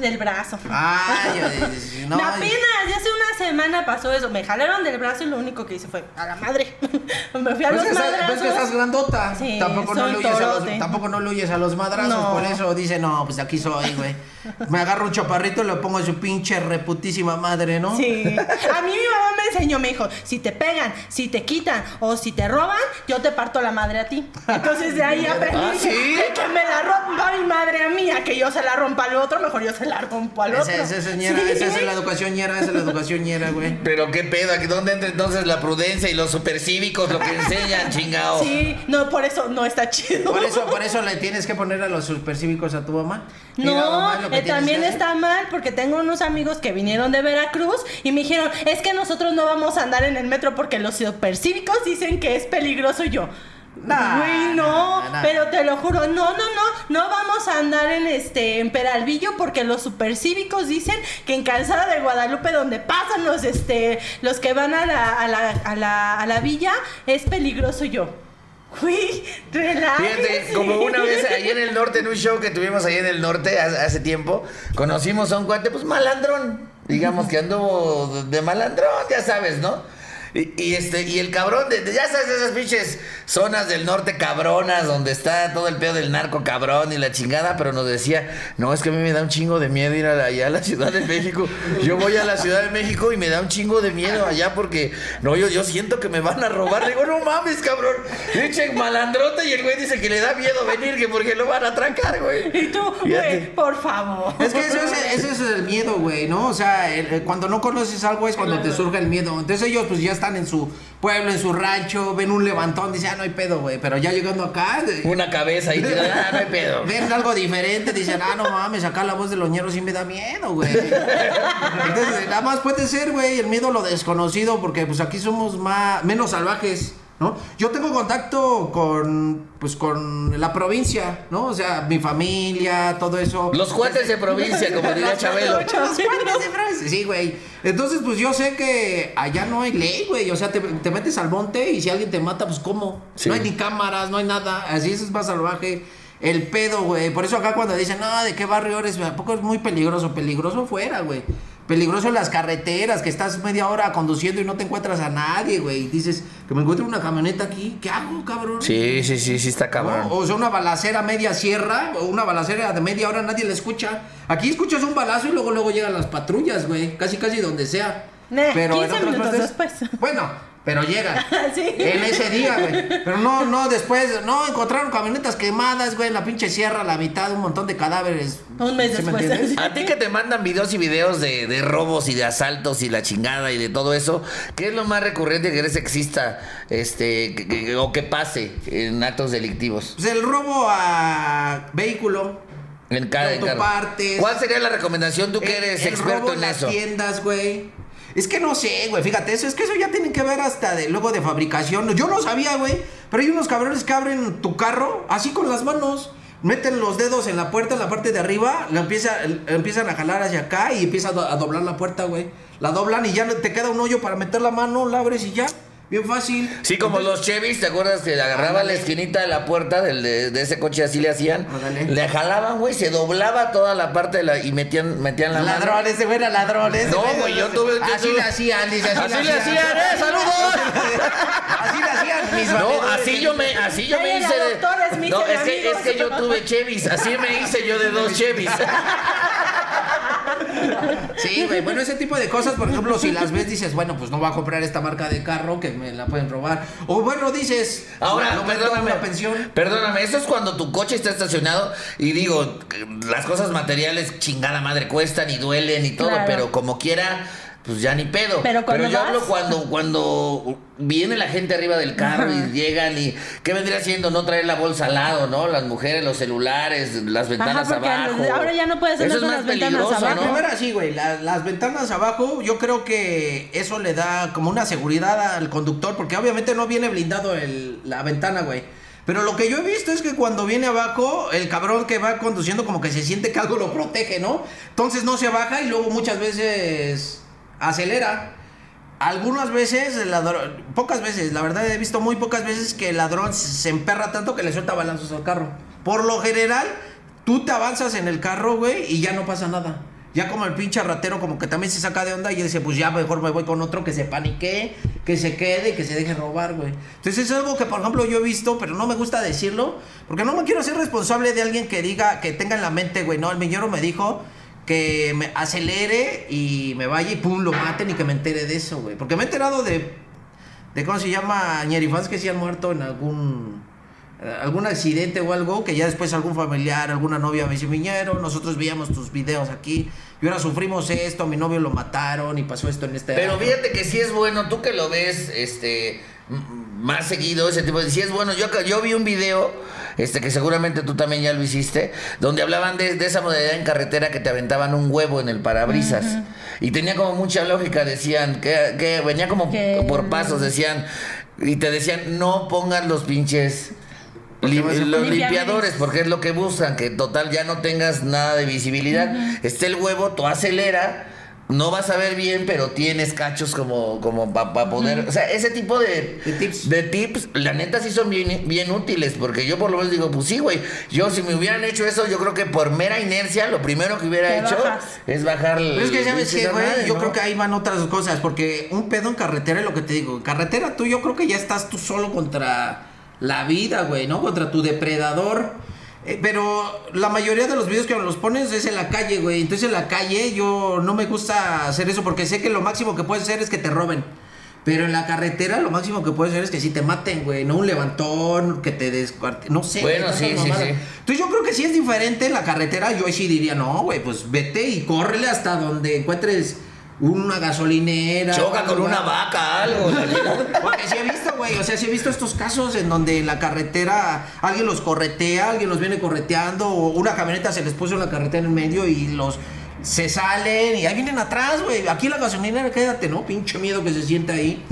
del brazo. Ay, yo- no, Me apenas, ya hace una semana pasó eso. Me jalaron del brazo y lo único que hice fue a la madre. me fui a Pues los que, estás, madrazos. pues que estás grandota. Sí, tampoco, no le huyes a los, torote. tampoco no le huyes a los madrazos. No. Por eso dice, no, pues aquí soy, güey. Me agarro un chaparrito y lo pongo a su pinche reputísima madre, ¿no? Sí. A mí mi mamá me enseñó, me dijo, si te pegan, si te quitan o si te roban, yo te parto la madre a ti. Entonces de ahí aprendí ¿Ah, que- sí? que me la rompa mi madre a mí, a que yo se la rompa al otro, mejor yo se la rompo al otro. Esa, esa, es ñera, Sí. esa es la educación ñera, esa es la educación ñera, güey. Pero qué pedo, ¿aquí ¿dónde entra entonces la prudencia y los supercívicos, lo que enseñan, chingado? Sí, no, por eso no está chido. Por eso, por eso le tienes que poner a los supercívicos a tu mamá. No, mamá, es eh, también está mal porque tengo unos amigos que vinieron de Veracruz y me dijeron, es que nosotros no vamos a andar en el metro porque los supercívicos dicen que es peligroso yo. Nah, Güey, no, nah, nah. pero te lo juro, no, no, no, no vamos a andar en este en Peralvillo porque los supercívicos dicen que en Calzada de Guadalupe donde pasan los este los que van a la, a la, a la, a la villa es peligroso yo. Güey. Fíjate, como una vez ahí en el norte, en un show que tuvimos ahí en el norte hace, hace tiempo, conocimos a un cuate, pues malandrón. Digamos que anduvo de malandrón, ya sabes, ¿no? Y, y este, y el cabrón, de, de- ya sabes, esas pinches zonas del norte cabronas, donde está todo el pedo del narco cabrón y la chingada, pero nos decía, no, es que a mí me da un chingo de miedo ir a la- allá a la Ciudad de México. Yo voy a la Ciudad de México y me da un chingo de miedo allá porque, no, yo, yo siento que me van a robar. Le digo, no mames, cabrón. Pinche malandrota y el güey dice que le da miedo venir, que porque lo van a atracar, güey. Y tú, güey, por favor. Es que eso es, ese es el miedo, güey, ¿no? O sea, el- el- cuando no conoces algo es cuando te surge el miedo. Entonces ellos pues ya están en su pueblo, en su rancho, ven un levantón, dicen, ah, no hay pedo, güey. Pero ya llegando acá, Una cabeza y te da, ah, no hay pedo. ven algo diferente, dicen, ah, no mames, acá la voz de los ñeros sí me da miedo, güey. Entonces, nada más puede ser, güey, el miedo a lo desconocido, porque pues aquí somos más, menos salvajes. ¿No? Yo tengo contacto con, pues, con la provincia, ¿no? O sea, mi familia, todo eso. Los cuates de provincia, como diría Chabelo. Los cuates de Francia. Sí, güey. Entonces, pues yo sé que allá no hay ley, güey. O sea, te, te metes al monte y si alguien te mata, pues ¿cómo? Sí. No hay ni cámaras, no hay nada. Así es más salvaje. El pedo, güey. Por eso acá cuando dicen, no, ¿de qué barrio eres? ¿A poco es muy peligroso? Peligroso fuera, güey. Peligroso en las carreteras, que estás media hora conduciendo y no te encuentras a nadie, güey. Dices, que me encuentro una camioneta aquí, ¿qué hago, cabrón? Sí, sí, sí, sí, está ¿no? cabrón. O sea, una balacera media sierra, o una balacera de media hora, nadie la escucha. Aquí escuchas un balazo y luego luego llegan las patrullas, güey. Casi casi donde sea. Pero en 15 otras minutos partes- después. Bueno, pero llegan. Sí. En ese día, güey. Pero no, no, después, no, encontraron camionetas quemadas, güey, en la pinche sierra, a la mitad, un montón de cadáveres. Un mes ¿Sí me después. A ti que te mandan videos y videos de, de robos y de asaltos y la chingada y de todo eso, ¿qué es lo más recurrente que crees que exista este, que- que- o que pase en actos delictivos? Pues el robo a vehículo. En cada carro. autopartes. ¿Cuál sería la recomendación tú que El- eres el experto robo en las eso? tiendas, güey. Es que no sé, güey, fíjate, eso es que eso ya tienen que ver hasta de luego de fabricación. Yo no sabía, güey, pero hay unos cabrones que abren tu carro así con las manos. Meten los dedos en la puerta, en la parte de arriba, la empieza, empiezan a jalar hacia acá y empieza a do- a doblar la puerta, güey. La doblan y ya te queda un hoyo para meter la mano, la abres y ya. Bien fácil. Sí, como los Chevys, ¿te acuerdas que le agarraba la esquinita de la puerta del, de, de ese coche así le hacían? Ándale. Le jalaban, güey, se doblaba toda la parte de la y metían, metían la mano. Ladrones, ese güey era ladrón. ese No, güey yo tuve- yo Así tuve- le hacían, dice, así, Así le hacían, ¡eh! ¡Saludos! así le hacían mis No, así yo me, así yo me hice de. doctor, es mi No, es que, es que yo tuve Chevys, así me hice yo de dos Chevys. Sí, güey. Bueno, ese tipo de cosas, por ejemplo, si las ves, dices, bueno, pues no voy a comprar esta marca de carro que me la pueden robar. O bueno, dices, Ahora, meto en perdóname, una pensión. perdóname, eso es cuando tu coche está estacionado y digo, las cosas materiales chingada madre cuestan y duelen y todo, Claro. pero como quiera, pues ya ni pedo. Pero cuando yo vas- hablo cuando, cuando viene la gente arriba del carro y llegan y ¿qué vendría siendo no traer la bolsa al lado, no? Las mujeres, los celulares, las ventanas abajo. ahora ya no puedes Eso andar es más las ventanas peligroso, abajo. ¿no? Primero así, güey, la- las ventanas abajo, yo creo que eso le da como una seguridad al conductor, porque obviamente no viene blindado el- la ventana, güey. Pero lo que yo he visto es que cuando viene abajo, el cabrón que va conduciendo como que se siente que algo lo protege, ¿no? Entonces no se baja y luego muchas veces acelera. Algunas veces, pocas veces, la verdad he visto muy pocas veces que el ladrón se emperra tanto que le suelta balanzos al carro. Por lo general, tú te avanzas en el carro, güey, y ya no pasa nada. Ya como el pinche ratero como que también se saca de onda y dice, pues ya mejor me voy con otro que se panique, que se quede y que se deje robar, güey. Entonces es algo que, por ejemplo, yo he visto, pero no me gusta decirlo, porque no me quiero hacer responsable de alguien que diga, que tenga en la mente, güey, no, el millero me dijo que me acelere y me vaya y pum, lo maten y que me entere de eso, güey. Porque me he enterado de, de ¿cómo se llama? ñerifans que se han muerto en algún eh, algún accidente o algo, que ya después algún familiar, alguna novia me dice, Miñero, nosotros veíamos tus videos aquí, y ahora sufrimos esto, a mi novio lo mataron y pasó esto en este... Pero año". fíjate que si es bueno, tú que lo ves este más seguido, ese tipo de... Si es bueno, yo, acá- yo vi un video, este que seguramente tú también ya lo hiciste, donde hablaban de, de esa modalidad en carretera que te aventaban un huevo en el parabrisas. Y tenía como mucha lógica, decían, que, que venía como Que- por pasos, decían, y te decían, no pongan los pinches... Li- los limpiadores, porque es lo que buscan, que total ya no tengas nada de visibilidad. Esté el huevo, tú acelera, no vas a ver bien, pero tienes cachos como, como para poder. O sea, ese tipo de, De tips. de tips, la neta sí son bien, bien útiles, porque yo por lo menos digo, pues sí, güey. Yo si me hubieran hecho eso, yo creo que por mera inercia, lo primero que hubiera hecho bajas. es bajar el. Pero es que sabes esa que, güey, madre, yo ¿no? creo que ahí van otras cosas, porque un pedo en carretera es lo que te digo. En carretera tú yo creo que ya estás tú solo contra la vida, güey, ¿no? Contra tu depredador. Eh, pero la mayoría de los videos que los pones es en la calle, güey. Entonces en la calle yo no me gusta hacer eso porque sé que lo máximo que puedes hacer es que te roben. Pero en la carretera lo máximo que puedes hacer es que si te maten, güey. No un levantón, que te descuarten. No sé. Bueno, sí, sí, sí. Entonces yo creo que si es diferente en la carretera, yo ahí sí diría, no, güey, pues vete y córrele hasta donde encuentres una gasolinera. Choca con una vaca, algo. Porque sí he visto, güey, o sea, sí he visto estos casos en donde en la carretera alguien los corretea, alguien los viene correteando, o una camioneta se les puso en la carretera en medio y los se salen y ahí vienen atrás, güey. Aquí la gasolinera, quédate, ¿no? Pinche miedo que se siente ahí.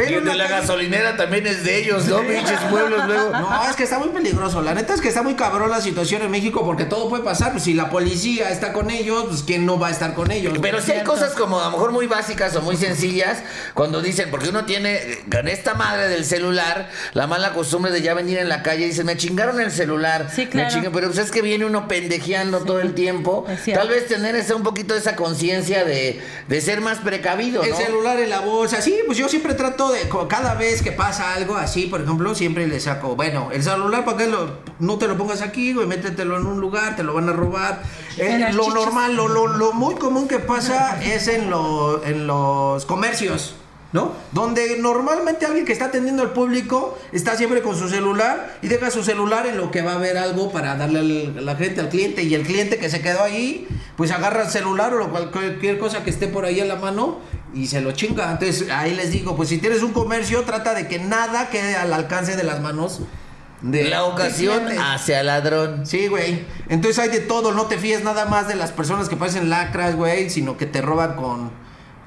Pero Y de la gasolinera también es de ellos, ¿no? Pinches pueblos luego. No, es que está muy peligroso. La neta es que está muy cabrón la situación en México porque todo puede pasar. Pues si la policía está con ellos, pues ¿quién no va a estar con ellos? Pero sí hay cosas como a lo mejor muy básicas o muy sencillas cuando dicen, porque uno tiene con esta madre del celular la mala costumbre de ya venir en la calle y dicen, me chingaron el celular. Sí, claro. Me chingan", pero pues es que viene uno pendejeando todo el tiempo. Tal vez tener ese, un poquito de esa conciencia de, de ser más precavido, El celular en la bolsa, sí, pues yo siempre trato de, cada vez que pasa algo así, por ejemplo, siempre le saco, bueno, el celular, ¿para qué lo, no te lo pongas aquí, güey? Métetelo en un lugar, te lo van a robar. Eh, lo normal, lo, lo, lo muy común que pasa es en, lo, en los comercios. ¿No? Donde normalmente alguien que está atendiendo al público está siempre con su celular y deja su celular en lo que va a ver algo para darle a la gente, al cliente. Y el cliente que se quedó ahí, pues agarra el celular o cualquier cosa que esté por ahí a la mano y se lo chinga. Entonces ahí les digo, pues si tienes un comercio, trata de que nada quede al alcance de las manos de La ocasión clientes. hacia ladrón. Sí, güey. Entonces hay de todo, no te fíes nada más de las personas que parecen lacras, güey, sino que te roban con,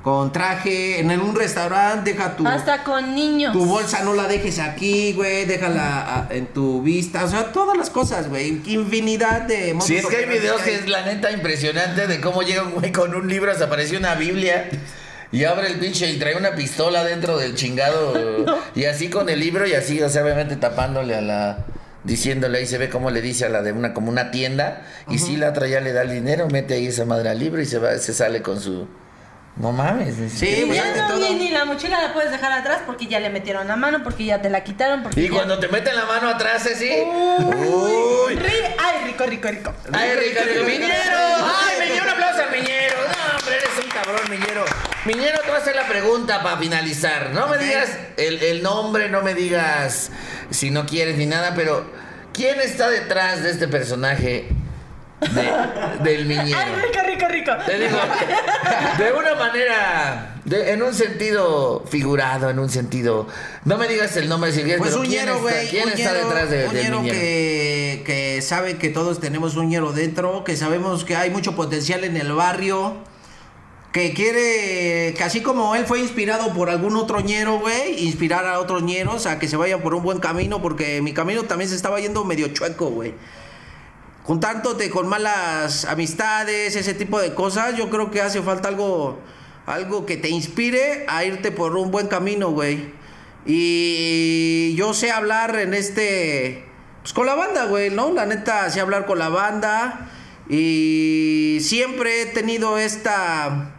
con traje. En un restaurante, deja tu, Hasta con niños. tu bolsa, no la dejes aquí, güey, déjala a- en tu vista. O sea, todas las cosas, güey. Infinidad de Si es que hay videos que es la neta impresionante de cómo llega un güey con un libro, se apareció una Biblia. Y abre el pinche y trae una pistola dentro del chingado. Y así con el libro y así, o sea, obviamente tapándole a la. Diciéndole ahí se ve cómo le dice a la de una como una tienda. Y si la otra ya le da el dinero, mete ahí esa madre al libro y se va, se sale con su. No mames. Sí, Y pues ya no, todo. ni, ni la mochila la puedes dejar atrás porque ya le metieron la mano, porque ya te la quitaron. Porque Y ya- cuando te meten la mano atrás, así. Uy. Ri- Ay, rico, rico, rico. ¡Ay, Ricardo! ¡Miñero! ¡Ay, Miñero! ¡Un aplauso al Miñero! No, hombre, eres un cabrón, Miñero. Miñero, te voy a hacer la pregunta para finalizar. No me digas el, el nombre, no me digas si no quieres ni nada, pero ¿quién está detrás de este personaje de- del Miñero? Ay, rico, rico, rico. Te digo, de una manera, de- en un sentido figurado, en un sentido... No me digas el nombre si quieres, Pues pero un ¿quién está, güey. ¿quién un está ñero- detrás de, un del ñero Miñero? que, que sabe que todos tenemos un ñero dentro, que sabemos que hay mucho potencial en el barrio, que quiere, que así como él fue inspirado por algún otro ñero, güey, inspirar a otros ñeros a que se vayan por un buen camino, porque mi camino también se estaba yendo medio chueco, güey. Juntándote con malas amistades, ese tipo de cosas, yo creo que hace falta algo, algo que te inspire a irte por un buen camino, güey. Y yo sé hablar en este, pues con la banda, güey, ¿no? La neta, sé hablar con la banda y siempre he tenido esta,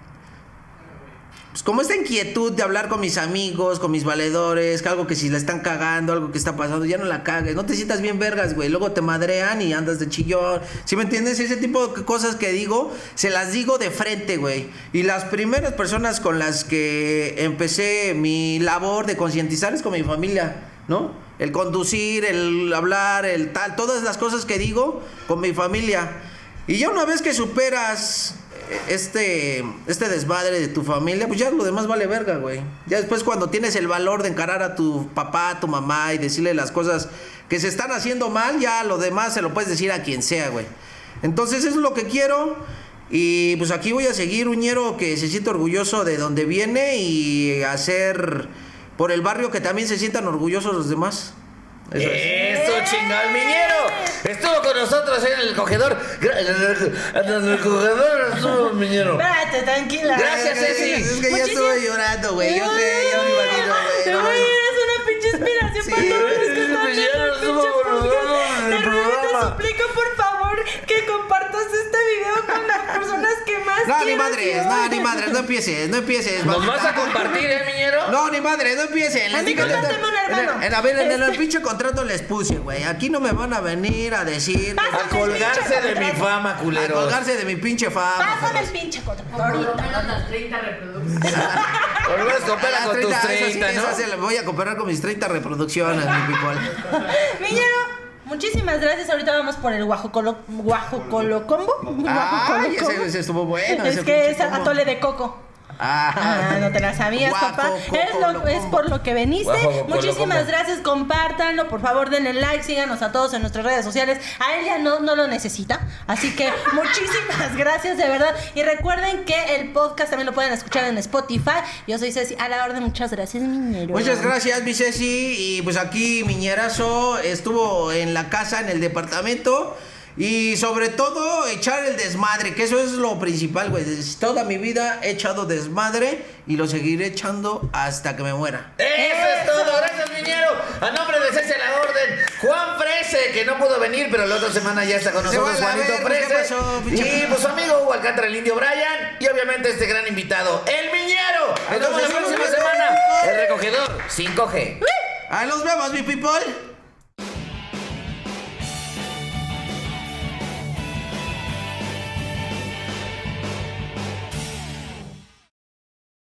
como esta inquietud de hablar con mis amigos, con mis valedores, algo que si la están cagando, algo que está pasando, ya no la cagues, no te sientas bien vergas, güey, luego te madrean y andas de chillón, ¿sí me entiendes? Ese tipo de cosas que digo, se las digo de frente, güey. Y las primeras personas con las que empecé mi labor de concientizar es con mi familia, ¿no? El conducir, el hablar, el tal, todas las cosas que digo con mi familia. Y ya una vez que superas este, este desmadre de tu familia, pues ya lo demás vale verga, güey. Ya después cuando tienes el valor de encarar a tu papá, a tu mamá y decirle las cosas que se están haciendo mal, ya lo demás se lo puedes decir a quien sea, güey. Entonces eso es lo que quiero. Y pues aquí voy a seguir un ñero que se siente orgulloso de donde viene y hacer por el barrio que también se sientan orgullosos los demás. Eso es. Eso, chingado, el Miñero. Estuvo con nosotros en el cogedor. En el cogedor estuvo el Miñero. Espérate, tranquila. Gracias, Ceci. Es que ya Muchísimas- estuve llorando, güey. Yo sé, yo me imagino, güey. Te voy a mames. es una pinche inspiración Sí, para todos No, ni madres, no, ni madres, no empieces, no empieces. ¿Nos vas a compartir, eh, Miñero? No, ni madre, no empiecen. A mí digo, un hermano. En, a ver, en el, el pinche contrato les puse, güey. Aquí no me van a venir a decir. A colgarse de mi fama, A culeros. colgarse de mi pinche fama. Pásame el pinche Por contrato. lo menos las 30 reproducciones. Por lo menos coopera Ah, con tus 30, eso sí, 30, eso sí, ¿no? le voy a cooperar con mis 30 reproducciones, mi people. Miñero, muchísimas gracias. Ahorita vamos por el guajocolo, guajocolo combo. Ay, Guajocolo ese, ese estuvo bueno. Es ese que es atole de coco. Ah, Ah, no te la sabías, Guajo, papá. coco, Es, lo- por lo que veniste. Muchísimas gracias, compártanlo, por favor denle like, síganos a todos en nuestras redes sociales. A él ya no, no lo necesita, así que muchísimas gracias de verdad. Y recuerden que el podcast también lo pueden escuchar en Spotify. Yo soy Ceci, a la orden, muchas gracias, miñero. Muchas gracias, mi Ceci. Y pues aquí Miñerazo estuvo en la casa, en el departamento. Y sobre todo echar el desmadre, que eso es lo principal, güey. Toda mi vida he echado desmadre y lo seguiré echando hasta que me muera. Eso es todo, gracias Miñero. A nombre de a la Orden, Juan Frese, que no pudo venir, pero la otra semana ya está con nosotros, Juanito verga, ¿qué Frese. pasó, pinche? Y pues su amigo Hugo Alcántara, el indio Brian. Y obviamente este gran invitado, el Miñero. Nos vemos la próxima semana. El recogedor 5G. Ahí nos vemos, mi people.